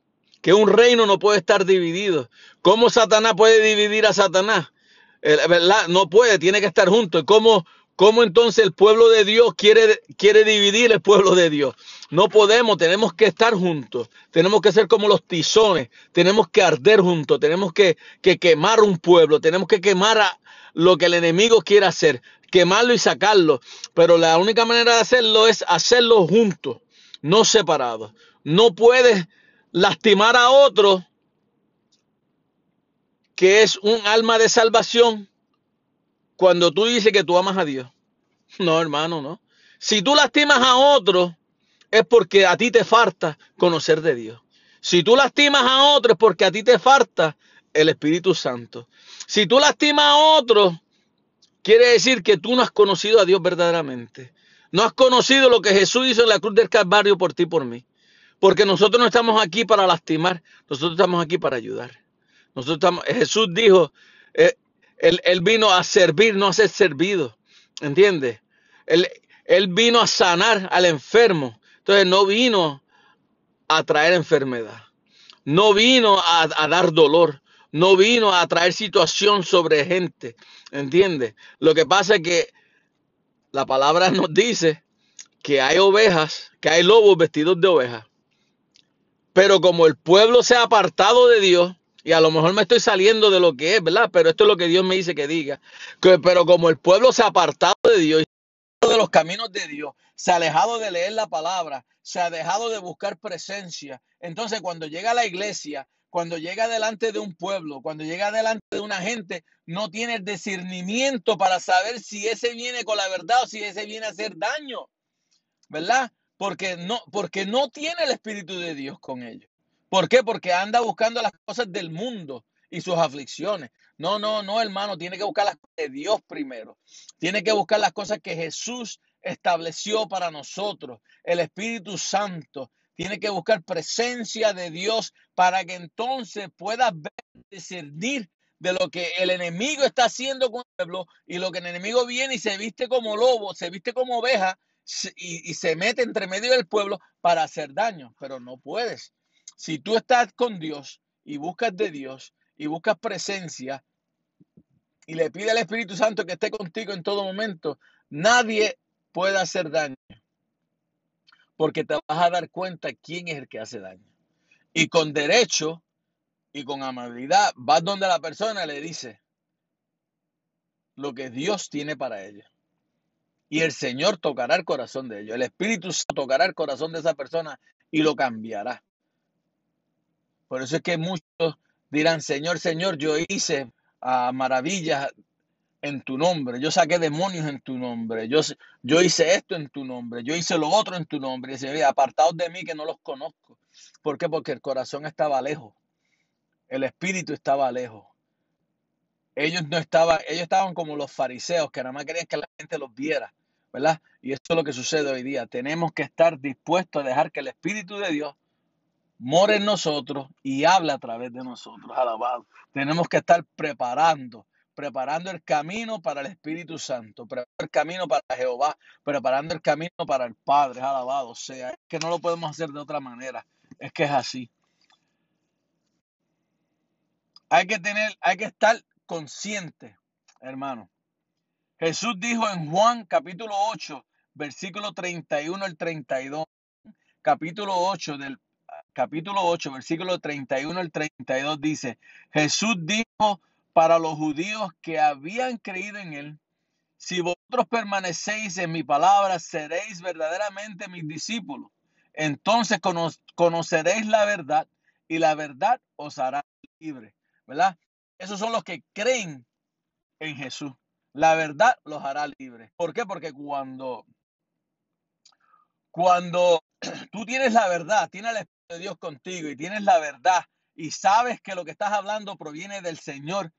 S6: que un reino no puede estar dividido. ¿Cómo Satanás puede dividir a Satanás? ¿Verdad? No puede, tiene que estar junto. ¿Y cómo, cómo entonces el pueblo de Dios quiere, quiere dividir el pueblo de Dios? No podemos, tenemos que estar juntos. Tenemos que ser como los tizones, tenemos que arder juntos, tenemos que, que quemar un pueblo, tenemos que quemar a lo que el enemigo quiere hacer, quemarlo y sacarlo. Pero la única manera de hacerlo es hacerlo juntos no separados. No puedes lastimar a otro que es un alma de salvación cuando tú dices que tú amas a Dios. No, hermano, no. Si tú lastimas a otro es porque a ti te falta conocer de Dios. Si tú lastimas a otro es porque a ti te falta el Espíritu Santo. Si tú lastimas a otro, quiere decir que tú no has conocido a Dios verdaderamente. No has conocido lo que Jesús hizo en la cruz del Calvario por ti y por mí. Porque nosotros no estamos aquí para lastimar, nosotros estamos aquí para ayudar. Nosotros estamos, Jesús dijo, eh, él, vino a servir, no a ser servido. ¿Entiendes? Él, él vino a sanar al enfermo. Entonces no vino a traer enfermedad. No vino a, a dar dolor. No vino a traer situación sobre gente. ¿Entiendes? Lo que pasa es que la palabra nos dice que hay ovejas, que hay lobos vestidos de ovejas. Pero como el pueblo se ha apartado de Dios, y a lo mejor me estoy saliendo de lo que es, ¿verdad? Pero esto es lo que Dios me dice que diga. Que- pero como el pueblo se ha apartado de Dios, de los caminos de Dios, se ha alejado de leer la palabra, se ha dejado de buscar presencia. Entonces cuando llega a la iglesia, cuando llega delante de un pueblo, cuando llega delante de una gente, no tiene el discernimiento para saber si ese viene con la verdad o si ese viene a hacer daño. ¿verdad? Porque no, porque no tiene el Espíritu de Dios con ellos. ¿Por qué? Porque anda buscando las cosas del mundo y sus aflicciones. No, no, no, hermano, tiene que buscar las cosas de Dios primero. Tiene que buscar las cosas que Jesús estableció para nosotros, el Espíritu Santo. Tiene que buscar presencia de Dios para que entonces pueda ver, discernir de lo que el enemigo está haciendo con el pueblo y lo que el enemigo viene y se viste como lobo, se viste como oveja y, se mete entre medio del pueblo para hacer daño, pero no puedes. Si tú estás con Dios y buscas de Dios y buscas presencia y le pide al Espíritu Santo que esté contigo en todo momento, nadie puede hacer daño, porque te vas a dar cuenta quién es el que hace daño. Y con derecho y con amabilidad vas donde la persona le dice lo que Dios tiene para ella. Y el Señor tocará el corazón de ellos. El Espíritu Santo tocará el corazón de esa persona y lo cambiará. Por eso es que muchos dirán, Señor, Señor, yo hice ah, maravillas en tu nombre, yo saqué demonios en tu nombre, yo, yo hice esto en tu nombre, yo hice lo otro en tu nombre. Y "Mira, apartados de mí que no los conozco. ¿Por qué? Porque el corazón estaba lejos, el espíritu estaba lejos. Ellos no estaban, ellos estaban como los fariseos que nada más querían que la gente los viera, ¿verdad? Y esto es lo que sucede hoy día. Tenemos que estar dispuestos a dejar que el Espíritu de Dios more en nosotros y habla a través de nosotros. Alabado. Tenemos que estar preparando, preparando el camino para el Espíritu Santo, preparando el camino para Jehová, preparando el camino para el Padre, alabado sea. Es que no lo podemos hacer de otra manera, es que es así. Hay que tener, hay que estar consciente, hermano. Jesús dijo en Juan capítulo 8, versículo 31 al 32, capítulo 8 del capítulo 8, versículo 31 al 32 dice, Jesús dijo para los judíos que habían creído en él, si vosotros permanecéis en mi palabra, seréis verdaderamente mis discípulos. Entonces cono- conoceréis la verdad y la verdad os hará libre. ¿Verdad? Esos son los que creen en Jesús. La verdad los hará libres. ¿Por qué? Porque cuando, cuando tú tienes la verdad, tienes el Espíritu de Dios contigo y tienes la verdad y sabes que lo que estás hablando proviene del Señor,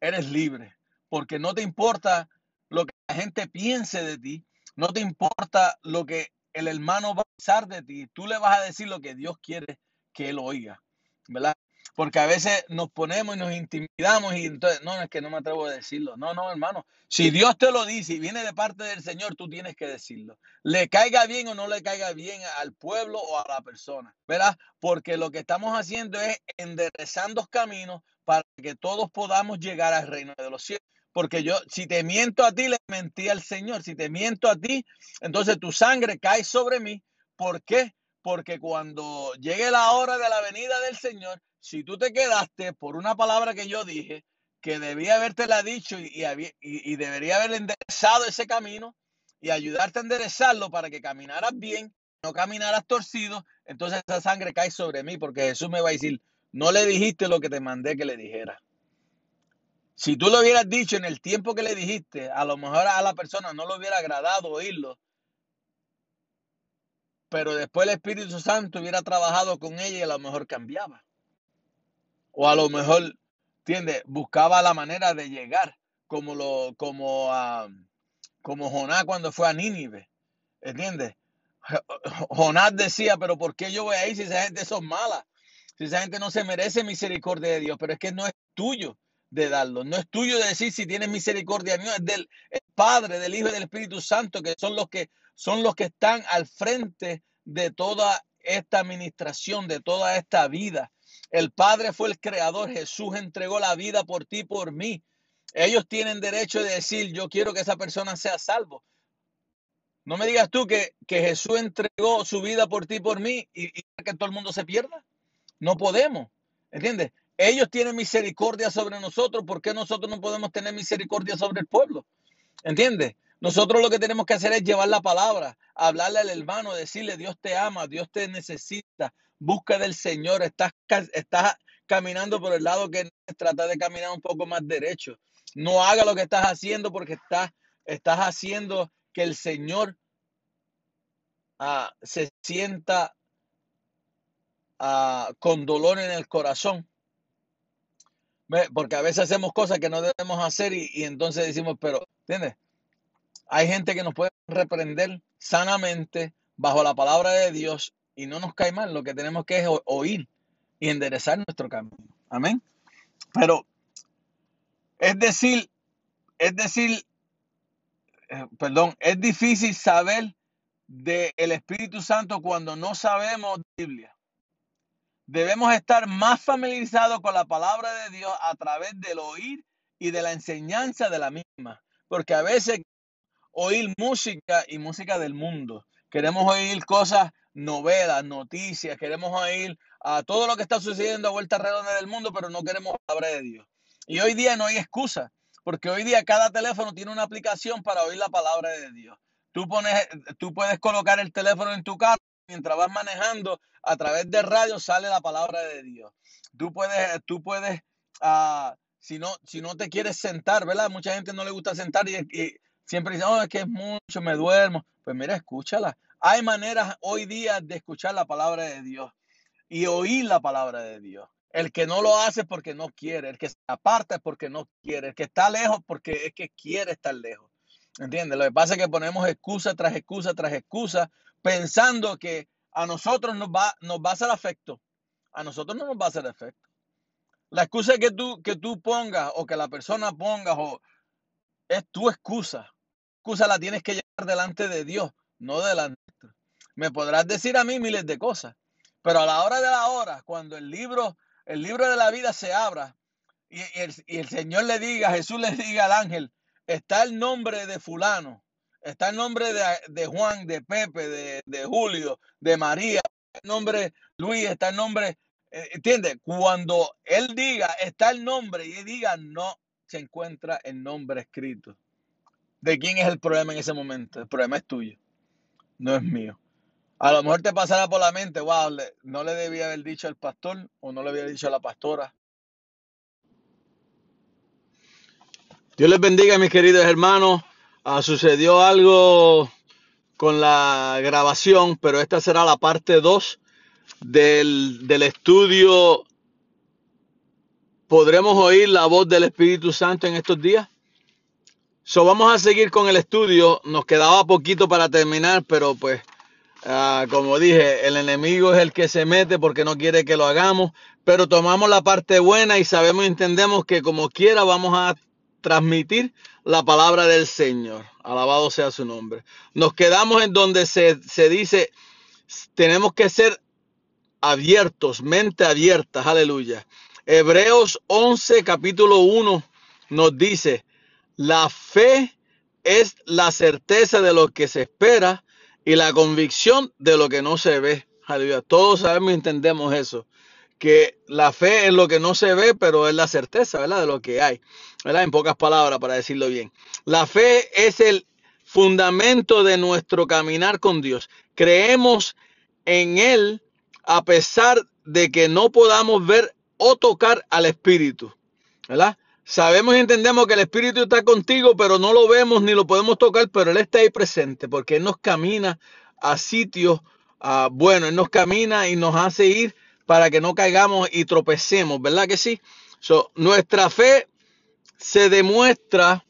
S6: eres libre. Porque no te importa lo que la gente piense de ti, no te importa lo que el hermano va a pensar de ti, tú le vas a decir lo que Dios quiere que él oiga, ¿verdad? Porque a veces nos ponemos y nos intimidamos y entonces, no, es que no me atrevo a decirlo. No, no, hermano. Si Dios te lo dice y viene de parte del Señor, tú tienes que decirlo. Le caiga bien o no le caiga bien al pueblo o a la persona, ¿verdad? Porque lo que estamos haciendo es enderezando caminos para que todos podamos llegar al reino de los cielos. Porque yo, si te miento a ti, le mentí al Señor. Si te miento a ti, entonces tu sangre cae sobre mí. ¿Por qué? Porque cuando llegue la hora de la venida del Señor, si tú te quedaste por una palabra que yo dije, que debía dicho y, había- y- y debería haber enderezado ese camino y ayudarte a enderezarlo para que caminaras bien, no caminaras torcido, entonces esa sangre cae sobre mí porque Jesús me va a decir, no le dijiste lo que te mandé que le dijera. Si tú lo hubieras dicho en el tiempo que le dijiste, a lo mejor a la persona no le hubiera agradado oírlo, pero después el Espíritu Santo hubiera trabajado con ella y a lo mejor cambiaba. O a lo mejor, ¿entiendes? Buscaba la manera de llegar, como lo, como, ah, como Jonás cuando fue a Nínive, ¿entiendes? Jo- Jonás decía, pero ¿por qué yo voy a ir si esa gente son mala? Si esa gente no se merece misericordia de Dios, pero es que no es tuyo de darlo, no es tuyo de decir si tienes misericordia mío, es del el Padre, del Hijo y del Espíritu Santo, que son los que son los que están al frente de toda esta administración, de toda esta vida. El Padre fue el creador, Jesús entregó la vida por ti, por mí. Ellos tienen derecho de decir, yo quiero que esa persona sea salvo. No me digas tú que, que Jesús entregó su vida por ti, por mí, y, y que todo el mundo se pierda. No podemos, ¿entiendes? Ellos tienen misericordia sobre nosotros, ¿por qué nosotros no podemos tener misericordia sobre el pueblo? ¿Entiendes? Nosotros lo que tenemos que hacer es llevar la palabra, hablarle al hermano, decirle, Dios te ama, Dios te necesita, busca del Señor, estás, estás caminando por el lado que trata de caminar un poco más derecho. No haga lo que estás haciendo porque estás, estás haciendo que el Señor ah, se sienta ah, con dolor en el corazón. Porque a veces hacemos cosas que no debemos hacer y, y entonces decimos, pero, ¿entiendes? Hay gente que nos puede reprender sanamente bajo la palabra de Dios y no nos cae mal. Lo que tenemos que es oír y enderezar nuestro camino. Amén. Pero es decir, es decir, eh, perdón, es difícil saber del Espíritu Santo cuando no sabemos Biblia. Debemos estar más familiarizados con la palabra de Dios a través del oír y de la enseñanza de la misma. Porque a veces oír música y música del mundo. Queremos oír cosas, novelas, noticias, queremos oír a todo lo que está sucediendo a vuelta redonda del mundo, pero no queremos la palabra de Dios. Y hoy día no hay excusa, porque hoy día cada teléfono tiene una aplicación para oír la palabra de Dios. Tú pones, tú puedes colocar el teléfono en tu carro mientras vas manejando a través de radio sale la palabra de Dios. Tú puedes, tú puedes, ah, si no, si no te quieres sentar, ¿verdad? Mucha gente no le gusta sentar y, y siempre dice, oh, es que es mucho, me duermo. Pues mira, escúchala. Hay maneras hoy día de escuchar la palabra de Dios y oír la palabra de Dios. El que no lo hace porque no quiere, el que se aparta es porque no quiere, el que está lejos porque es que quiere estar lejos. ¿Entiendes? Lo que pasa es que ponemos excusa tras excusa tras excusa pensando que a nosotros nos va, nos va a hacer efecto. A nosotros no nos va a hacer efecto. La excusa que tú, que tú pongas o que la persona ponga o es tu excusa. Excusa la tienes que llevar delante de Dios, no delante. Me podrás decir a mí miles de cosas, pero a la hora de la hora, cuando el libro, el libro de la vida se abra y, el, y el Señor le diga, Jesús le diga al ángel, está el nombre de fulano, está el nombre de, de Juan, de Pepe, de, de Julio, de María, el nombre Luis, está el nombre, eh, ¿entiendes? Cuando él diga, está el nombre y él diga, no se encuentra el nombre escrito. ¿De quién es el problema en ese momento? El problema es tuyo, no es mío. A lo mejor te pasará por la mente, wow, no le debía haber dicho al pastor o no le había dicho a la pastora. Dios les bendiga, mis queridos hermanos. Ah, sucedió algo con la grabación, pero esta será la parte 2 del, del estudio. ¿Podremos oír la voz del Espíritu Santo en estos días? So, vamos a seguir con el estudio. Nos quedaba poquito para terminar, pero pues, ah, como dije, el enemigo es el que se mete porque no quiere que lo hagamos. Pero tomamos la parte buena y sabemos y entendemos que como quiera vamos a transmitir la palabra del Señor. Alabado sea su nombre. Nos quedamos en donde se, se dice, tenemos que ser abiertos, mente abierta, aleluya. Hebreos 11, capítulo 1 nos dice, la fe es la certeza de lo que se espera y la convicción de lo que no se ve. Aleluya. Todos sabemos y entendemos eso. Que la fe es lo que no se ve, pero es la certeza, ¿verdad? De lo que hay. ¿Verdad? En pocas palabras, para decirlo bien. La fe es el fundamento de nuestro caminar con Dios. Creemos en Él a pesar de que no podamos ver o tocar al Espíritu. ¿Verdad? Sabemos y entendemos que el Espíritu está contigo, pero no lo vemos ni lo podemos tocar, pero Él está ahí presente porque Él nos camina a sitios ah, buenos, Él nos camina y nos hace ir para que no caigamos y tropecemos, ¿verdad que sí? So, nuestra fe se demuestra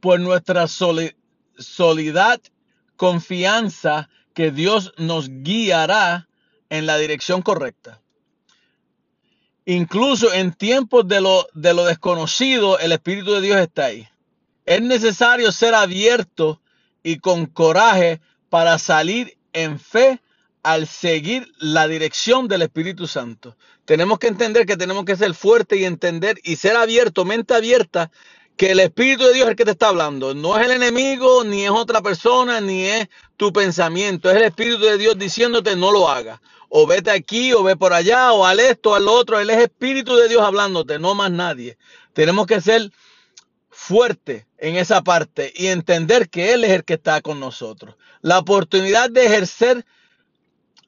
S6: por nuestra soli- solidad, confianza que Dios nos guiará en la dirección correcta. Incluso en tiempos de lo, de lo desconocido, el Espíritu de Dios está ahí. Es necesario ser abierto y con coraje para salir en fe al seguir la dirección del Espíritu Santo. Tenemos que entender que tenemos que ser fuertes y entender y ser abierto, mente abierta, que el Espíritu de Dios es el que te está hablando. No es el enemigo, ni es otra persona, ni es tu pensamiento. Es el Espíritu de Dios diciéndote no lo hagas. O vete aquí, o ve por allá, o al esto, al otro. Él es Espíritu de Dios hablándote, no más nadie. Tenemos que ser fuerte en esa parte y entender que Él es el que está con nosotros. La oportunidad de ejercer,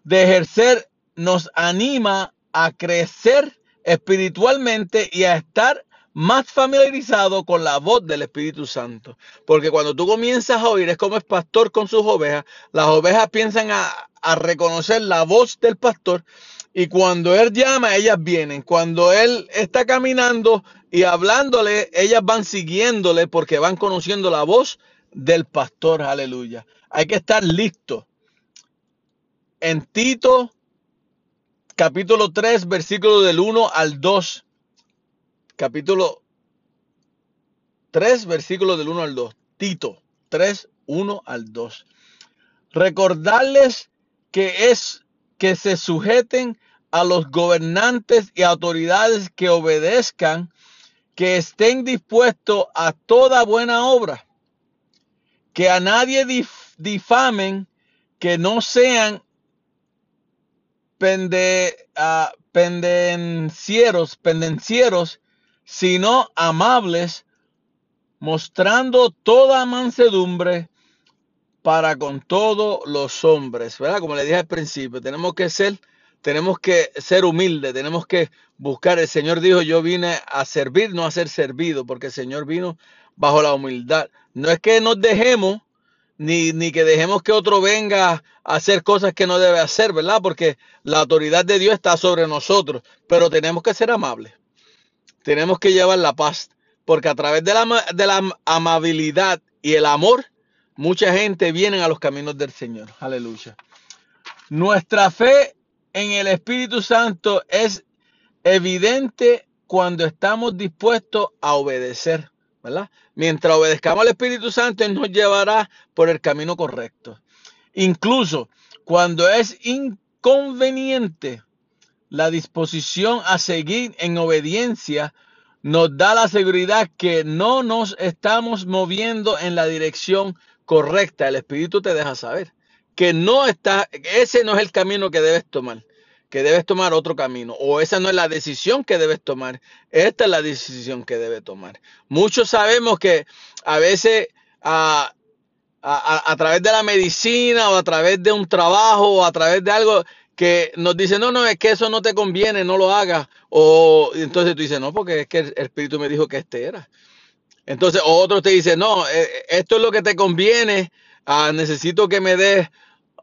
S6: de ejercer nos anima a crecer espiritualmente y a estar más familiarizado con la voz del Espíritu Santo. Porque cuando tú comienzas a oír, es como el pastor con sus ovejas, las ovejas piensan a, reconocer la voz del pastor y cuando él llama, ellas vienen. Cuando él está caminando y hablándole, ellas van siguiéndole porque van conociendo la voz del pastor. Aleluya. Hay que estar listo. En Tito, capítulo 3, versículo del 1 al 2. Capítulo 3, versículo del 1 al 2. Tito 3, 1 al 2. Recordarles que es que se sujeten a los gobernantes y autoridades que obedezcan, que estén dispuestos a toda buena obra, que a nadie dif- difamen, que no sean pende, ah, pendencieros, pendencieros, sino amables, mostrando toda mansedumbre para con todos los hombres, ¿verdad? Como le dije al principio, tenemos que ser, tenemos que ser humildes, tenemos que buscar. El Señor dijo, yo vine a servir, no a ser servido, porque el Señor vino bajo la humildad. No es que nos dejemos, ni, ni que dejemos que otro venga a hacer cosas que no debe hacer, ¿verdad? Porque la autoridad de Dios está sobre nosotros, pero tenemos que ser amables tenemos que llevar la paz, porque a través de la, amabilidad y el amor, mucha gente viene a los caminos del Señor. Aleluya. Nuestra fe en el Espíritu Santo es evidente cuando estamos dispuestos a obedecer, ¿verdad? Mientras obedezcamos al Espíritu Santo, Él nos llevará por el camino correcto. Incluso cuando es inconveniente, la disposición a seguir en obediencia nos da la seguridad que no nos estamos moviendo en la dirección correcta. El Espíritu te deja saber que no está, ese no es el camino que debes tomar, que debes tomar otro camino, o esa no es la decisión que debes tomar, esta es la decisión que debes tomar. Muchos sabemos que a veces a- a través de la medicina o a través de un trabajo o a través de algo que nos dice, no, no, es que eso no te conviene, no lo hagas. O entonces tú dices, no, porque es que el Espíritu me dijo que este era. Entonces otro te dice, no, eh, esto es lo que te conviene, ah, necesito que me des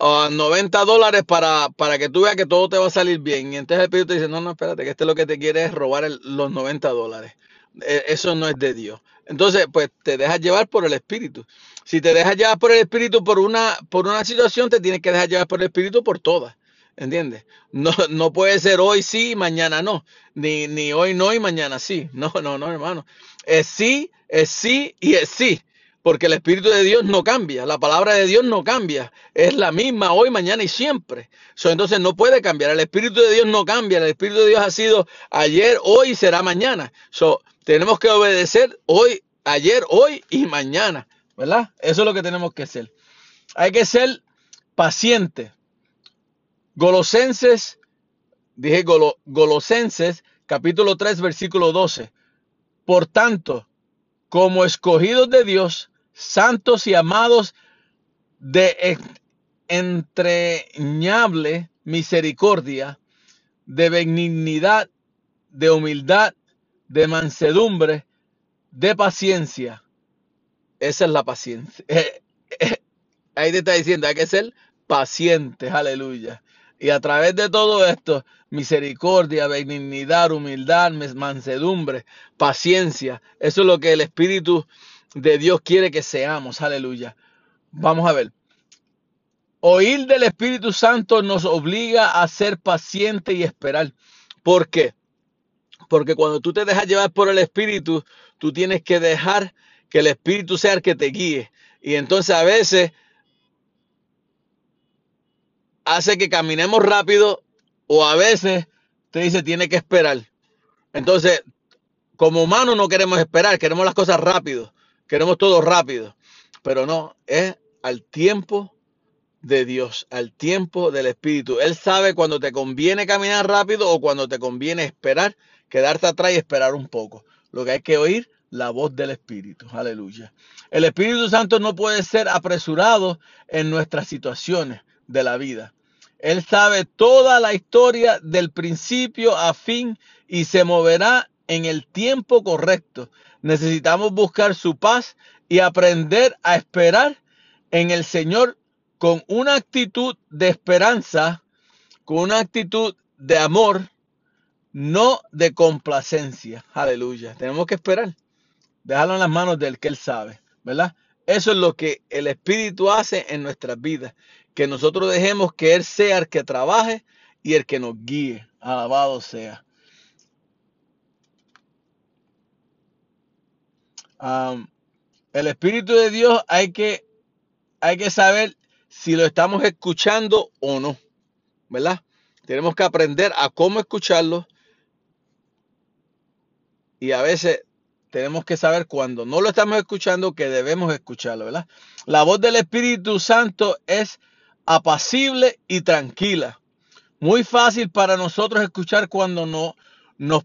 S6: ah, 90 dólares para, para que tú veas que todo te va a salir bien. Y entonces el Espíritu te dice, no, no, espérate, que este lo que te quiere es robar los 90 dólares. Eh, Eso no es de Dios. Entonces, pues te dejas llevar por el Espíritu. Si te dejas llevar por el Espíritu por una, por una situación, te tienes que dejar llevar por el Espíritu por todas. ¿Entiendes? No, no puede ser hoy sí mañana no. Ni, ni hoy no y mañana sí. No, no, no, hermano. Es sí, es sí y es sí. Porque el Espíritu de Dios no cambia. La palabra de Dios no cambia. Es la misma hoy, mañana y siempre. So, entonces no puede cambiar. El Espíritu de Dios no cambia. El Espíritu de Dios ha sido ayer, hoy y será mañana. So, tenemos que obedecer hoy, ayer, hoy y mañana. ¿Verdad? Eso es lo que tenemos que hacer. Hay que ser paciente. Golosenses, dije Golo- Golosenses, capítulo 3, versículo 12. Por tanto, como escogidos de Dios, santos y amados de en- entrañable misericordia, de benignidad, de humildad, de mansedumbre, de paciencia. Esa es la paciencia. Ahí te está diciendo, hay que ser pacientes, aleluya. Y a través de todo esto, misericordia, benignidad, humildad, mansedumbre, paciencia. Eso es lo que el Espíritu de Dios quiere que seamos, aleluya. Vamos a ver. Oír del Espíritu Santo nos obliga a ser paciente y esperar. ¿Por qué? Porque cuando tú te dejas llevar por el Espíritu, tú tienes que dejar que el Espíritu sea el que te guíe. Y entonces a veces hace que caminemos rápido o a veces te dice tiene que esperar. Entonces, como humanos no queremos esperar, queremos las cosas rápido, queremos todo rápido. Pero no, es al tiempo de Dios, al tiempo del Espíritu. Él sabe cuando te conviene caminar rápido o cuando te conviene esperar, quedarte atrás y esperar un poco. Lo que hay que oír, la voz del Espíritu. Aleluya. El Espíritu Santo no puede ser apresurado en nuestras situaciones de la vida. Él sabe toda la historia del principio a fin y se moverá en el tiempo correcto. Necesitamos buscar su paz y aprender a esperar en el Señor con una actitud de esperanza, con una actitud de amor, no de complacencia. Aleluya. Tenemos que esperar. Dejarlo en las manos del que Él sabe, ¿verdad? Eso es lo que el Espíritu hace en nuestras vidas. Que nosotros dejemos que Él sea el que trabaje y el que nos guíe. Alabado sea. El Espíritu de Dios hay que, hay que saber si lo estamos escuchando o no, ¿verdad? Tenemos que aprender a cómo escucharlo y a veces tenemos que saber cuando no lo estamos escuchando que debemos escucharlo, ¿verdad? La voz del Espíritu Santo es apacible y tranquila. Muy fácil para nosotros escuchar cuando no nos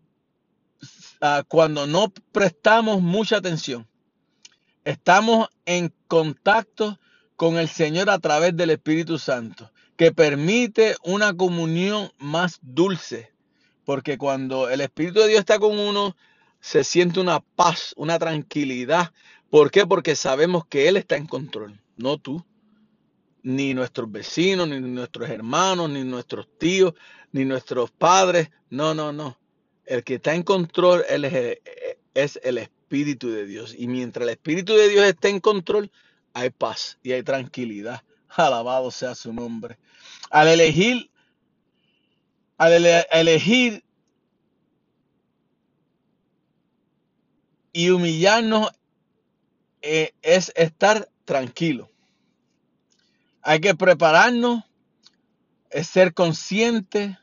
S6: ah, cuando no prestamos mucha atención. Estamos en contacto con el Señor a través del Espíritu Santo, que permite una comunión más dulce, porque cuando el Espíritu de Dios está con uno, se siente una paz, una tranquilidad. ¿Por qué? Porque sabemos que Él está en control, no tú, ni nuestros vecinos, ni nuestros hermanos, ni nuestros tíos, ni nuestros padres. No, no, no. El que está en control e, es, el, Espíritu de Dios. Y mientras el Espíritu de Dios esté en control, hay paz y hay tranquilidad. Alabado sea su nombre. Al elegir, al elegir y humillarnos eh, es estar tranquilo. Hay que prepararnos, es ser consciente,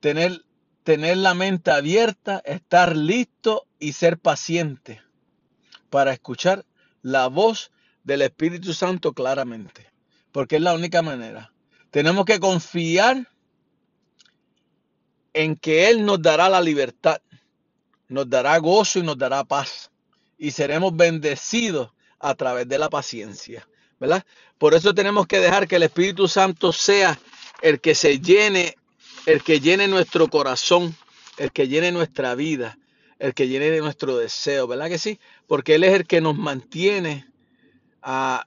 S6: tener, tener la mente abierta, estar listo y ser paciente para escuchar la voz del Espíritu Santo claramente, porque es la única manera. Tenemos que confiar en que Él nos dará la libertad, nos dará gozo y nos dará paz, y seremos bendecidos a través de la paciencia, Por eso tenemos que dejar que el Espíritu Santo sea el que se llene, el que llene nuestro corazón, el que llene nuestra vida, el que llene nuestro deseo, ¿verdad que sí? Porque Él es el que nos mantiene a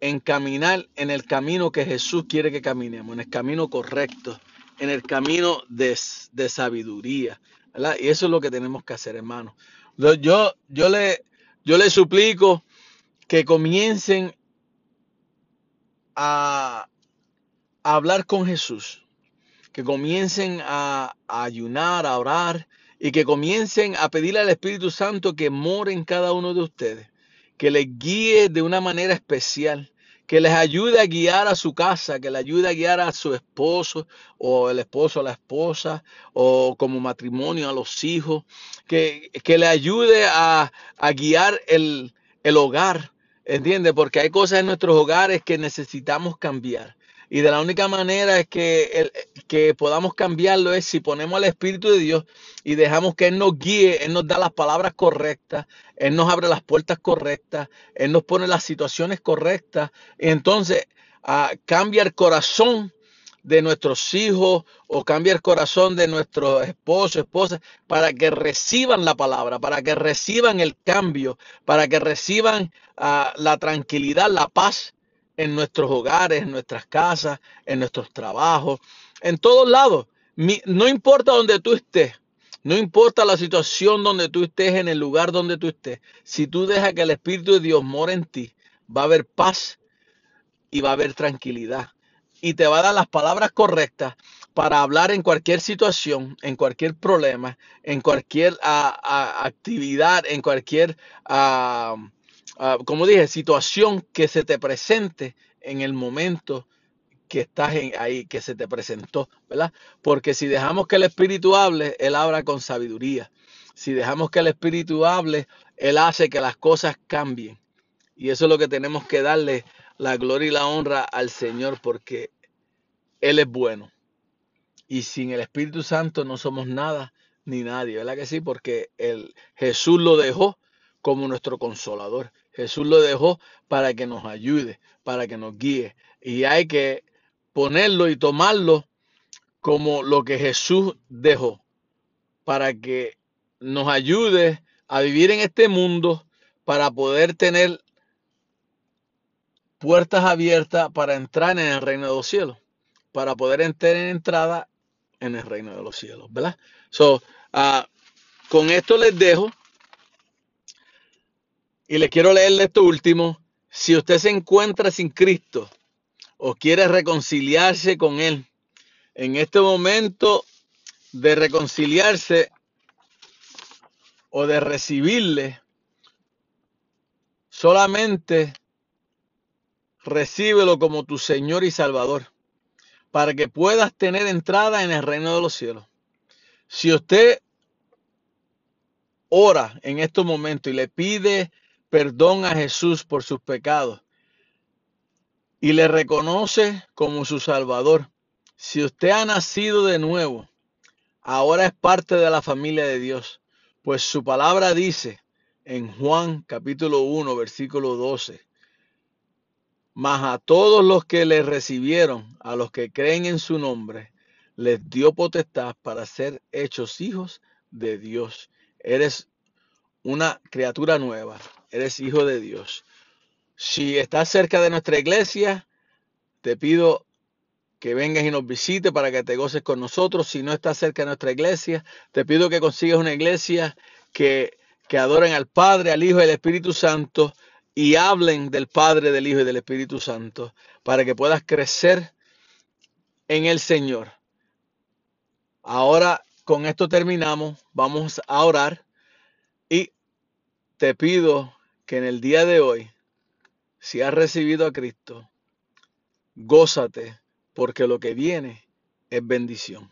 S6: encaminar en el camino que Jesús quiere que caminemos, en el camino correcto, en el camino de, sabiduría, ¿verdad? Y eso es lo que tenemos que hacer, hermano. Yo, yo le, yo le suplico que comiencen a, hablar con Jesús, que comiencen a, ayunar, a orar y que comiencen a pedirle al Espíritu Santo que more en cada uno de ustedes, que les guíe de una manera especial, que les ayude a guiar a su casa, que le ayude a guiar a su esposo o el esposo a la esposa o como matrimonio a los hijos, que, que le ayude a, a guiar el, el hogar, ¿entiende? Porque hay cosas en nuestros hogares que necesitamos cambiar. Y de la única manera es que, el- que podamos cambiarlo es si ponemos al Espíritu de Dios y dejamos que Él nos guíe, Él nos da las palabras correctas, Él nos abre las puertas correctas, Él nos pone las situaciones correctas. Y entonces ah, cambia el corazón de nuestros hijos o cambia el corazón de nuestros esposos, esposas, para que reciban la palabra, para que reciban el cambio, para que reciban ah, la tranquilidad, la paz en nuestros hogares, en nuestras casas, en nuestros trabajos, en todos lados. No importa donde tú estés, no importa la situación donde tú estés, en el lugar donde tú estés, si tú dejas que el Espíritu de Dios more en ti, va a haber paz y va a haber tranquilidad. Y te va a dar las palabras correctas para hablar en cualquier situación, en cualquier problema, en cualquier ah, ah, actividad, en cualquier, ah, como dije, situación que se te presente en el momento que estás en- ahí, que se te presentó, ¿verdad? Porque si dejamos que el Espíritu hable, Él habla con sabiduría. Si dejamos que el Espíritu hable, Él hace que las cosas cambien. Y eso es lo que tenemos que darle la gloria y la honra al Señor porque Él es bueno. Y sin el Espíritu Santo no somos nada ni nadie, ¿verdad que sí? Porque el, Jesús lo dejó como nuestro consolador. Jesús lo dejó para que nos ayude, para que nos guíe. Y hay que ponerlo y tomarlo como lo que Jesús dejó, para que nos ayude a vivir en este mundo, para poder tener puertas abiertas para entrar en el reino de los cielos, para poder entrar en entrada en el reino de los cielos, ¿verdad? So, ah, con esto les dejo y les quiero leer esto último. Si usted se encuentra sin Cristo o quiere reconciliarse con Él, en este momento de reconciliarse o de recibirle, solamente recíbelo como tu Señor y Salvador, para que puedas tener entrada en el reino de los cielos. Si usted ora en estos momentos y le pide perdón a Jesús por sus pecados y le reconoce como su Salvador, si usted ha nacido de nuevo, ahora es parte de la familia de Dios, pues su palabra dice en Juan capítulo 1, versículo 12, mas a todos los que le recibieron, a los que creen en su nombre, les dio potestad para ser hechos hijos de Dios. Eres una criatura nueva, eres hijo de Dios. Si estás cerca de nuestra iglesia, te pido que vengas y nos visites para que te goces con nosotros. Si no estás cerca de nuestra iglesia, te pido que consigas una iglesia que, que adoren al Padre, al Hijo y al Espíritu Santo y hablen del Padre, del Hijo y del Espíritu Santo para que puedas crecer en el Señor. Ahora con esto terminamos, vamos a orar y te pido que en el día de hoy, si has recibido a Cristo, gózate, porque lo que viene es bendición.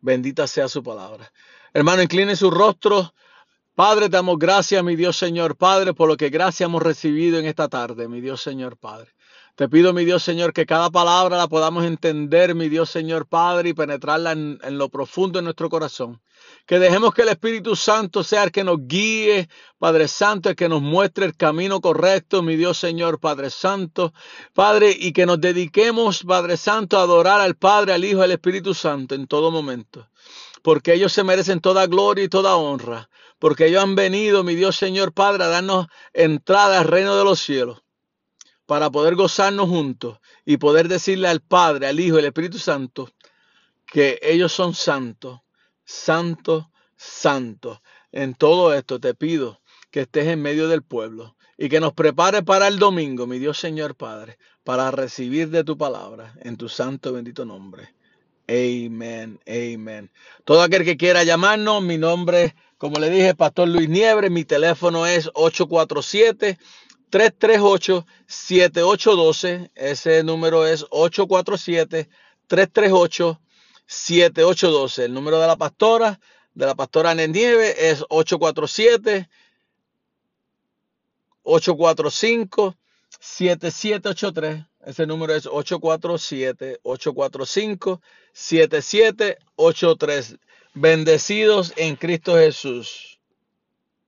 S6: Bendita sea su palabra. Hermano, incline su rostro. Padre, damos gracias, mi Dios Señor Padre, por lo que gracias hemos recibido en esta tarde, mi Dios Señor Padre. Te pido, mi Dios Señor, que cada palabra la podamos entender, mi Dios Señor Padre, y penetrarla en, en, lo profundo de nuestro corazón. Que dejemos que el Espíritu Santo sea el que nos guíe, Padre Santo, el que nos muestre el camino correcto, mi Dios Señor Padre Santo. Padre, y que nos dediquemos, Padre Santo, a adorar al Padre, al Hijo al Espíritu Santo en todo momento. Porque ellos se merecen toda gloria y toda honra. Porque ellos han venido, mi Dios Señor Padre, a darnos entrada al reino de los cielos para poder gozarnos juntos y poder decirle al Padre, al Hijo y al Espíritu Santo que ellos son santos, santos, santos. En todo esto te pido que estés en medio del pueblo y que nos prepare para el domingo, mi Dios Señor Padre, para recibir de tu palabra en tu santo y bendito nombre. Amén, amén. Todo aquel que quiera llamarnos, mi nombre, como le dije, Pastor Luis Niebre, mi teléfono es 847 338-7812. Ese número es 847-338-7812. El número de la pastora, de la pastora Ana Nieve, es 847-845-7783. Ese número es 847-845-7783. Bendecidos en Cristo Jesús.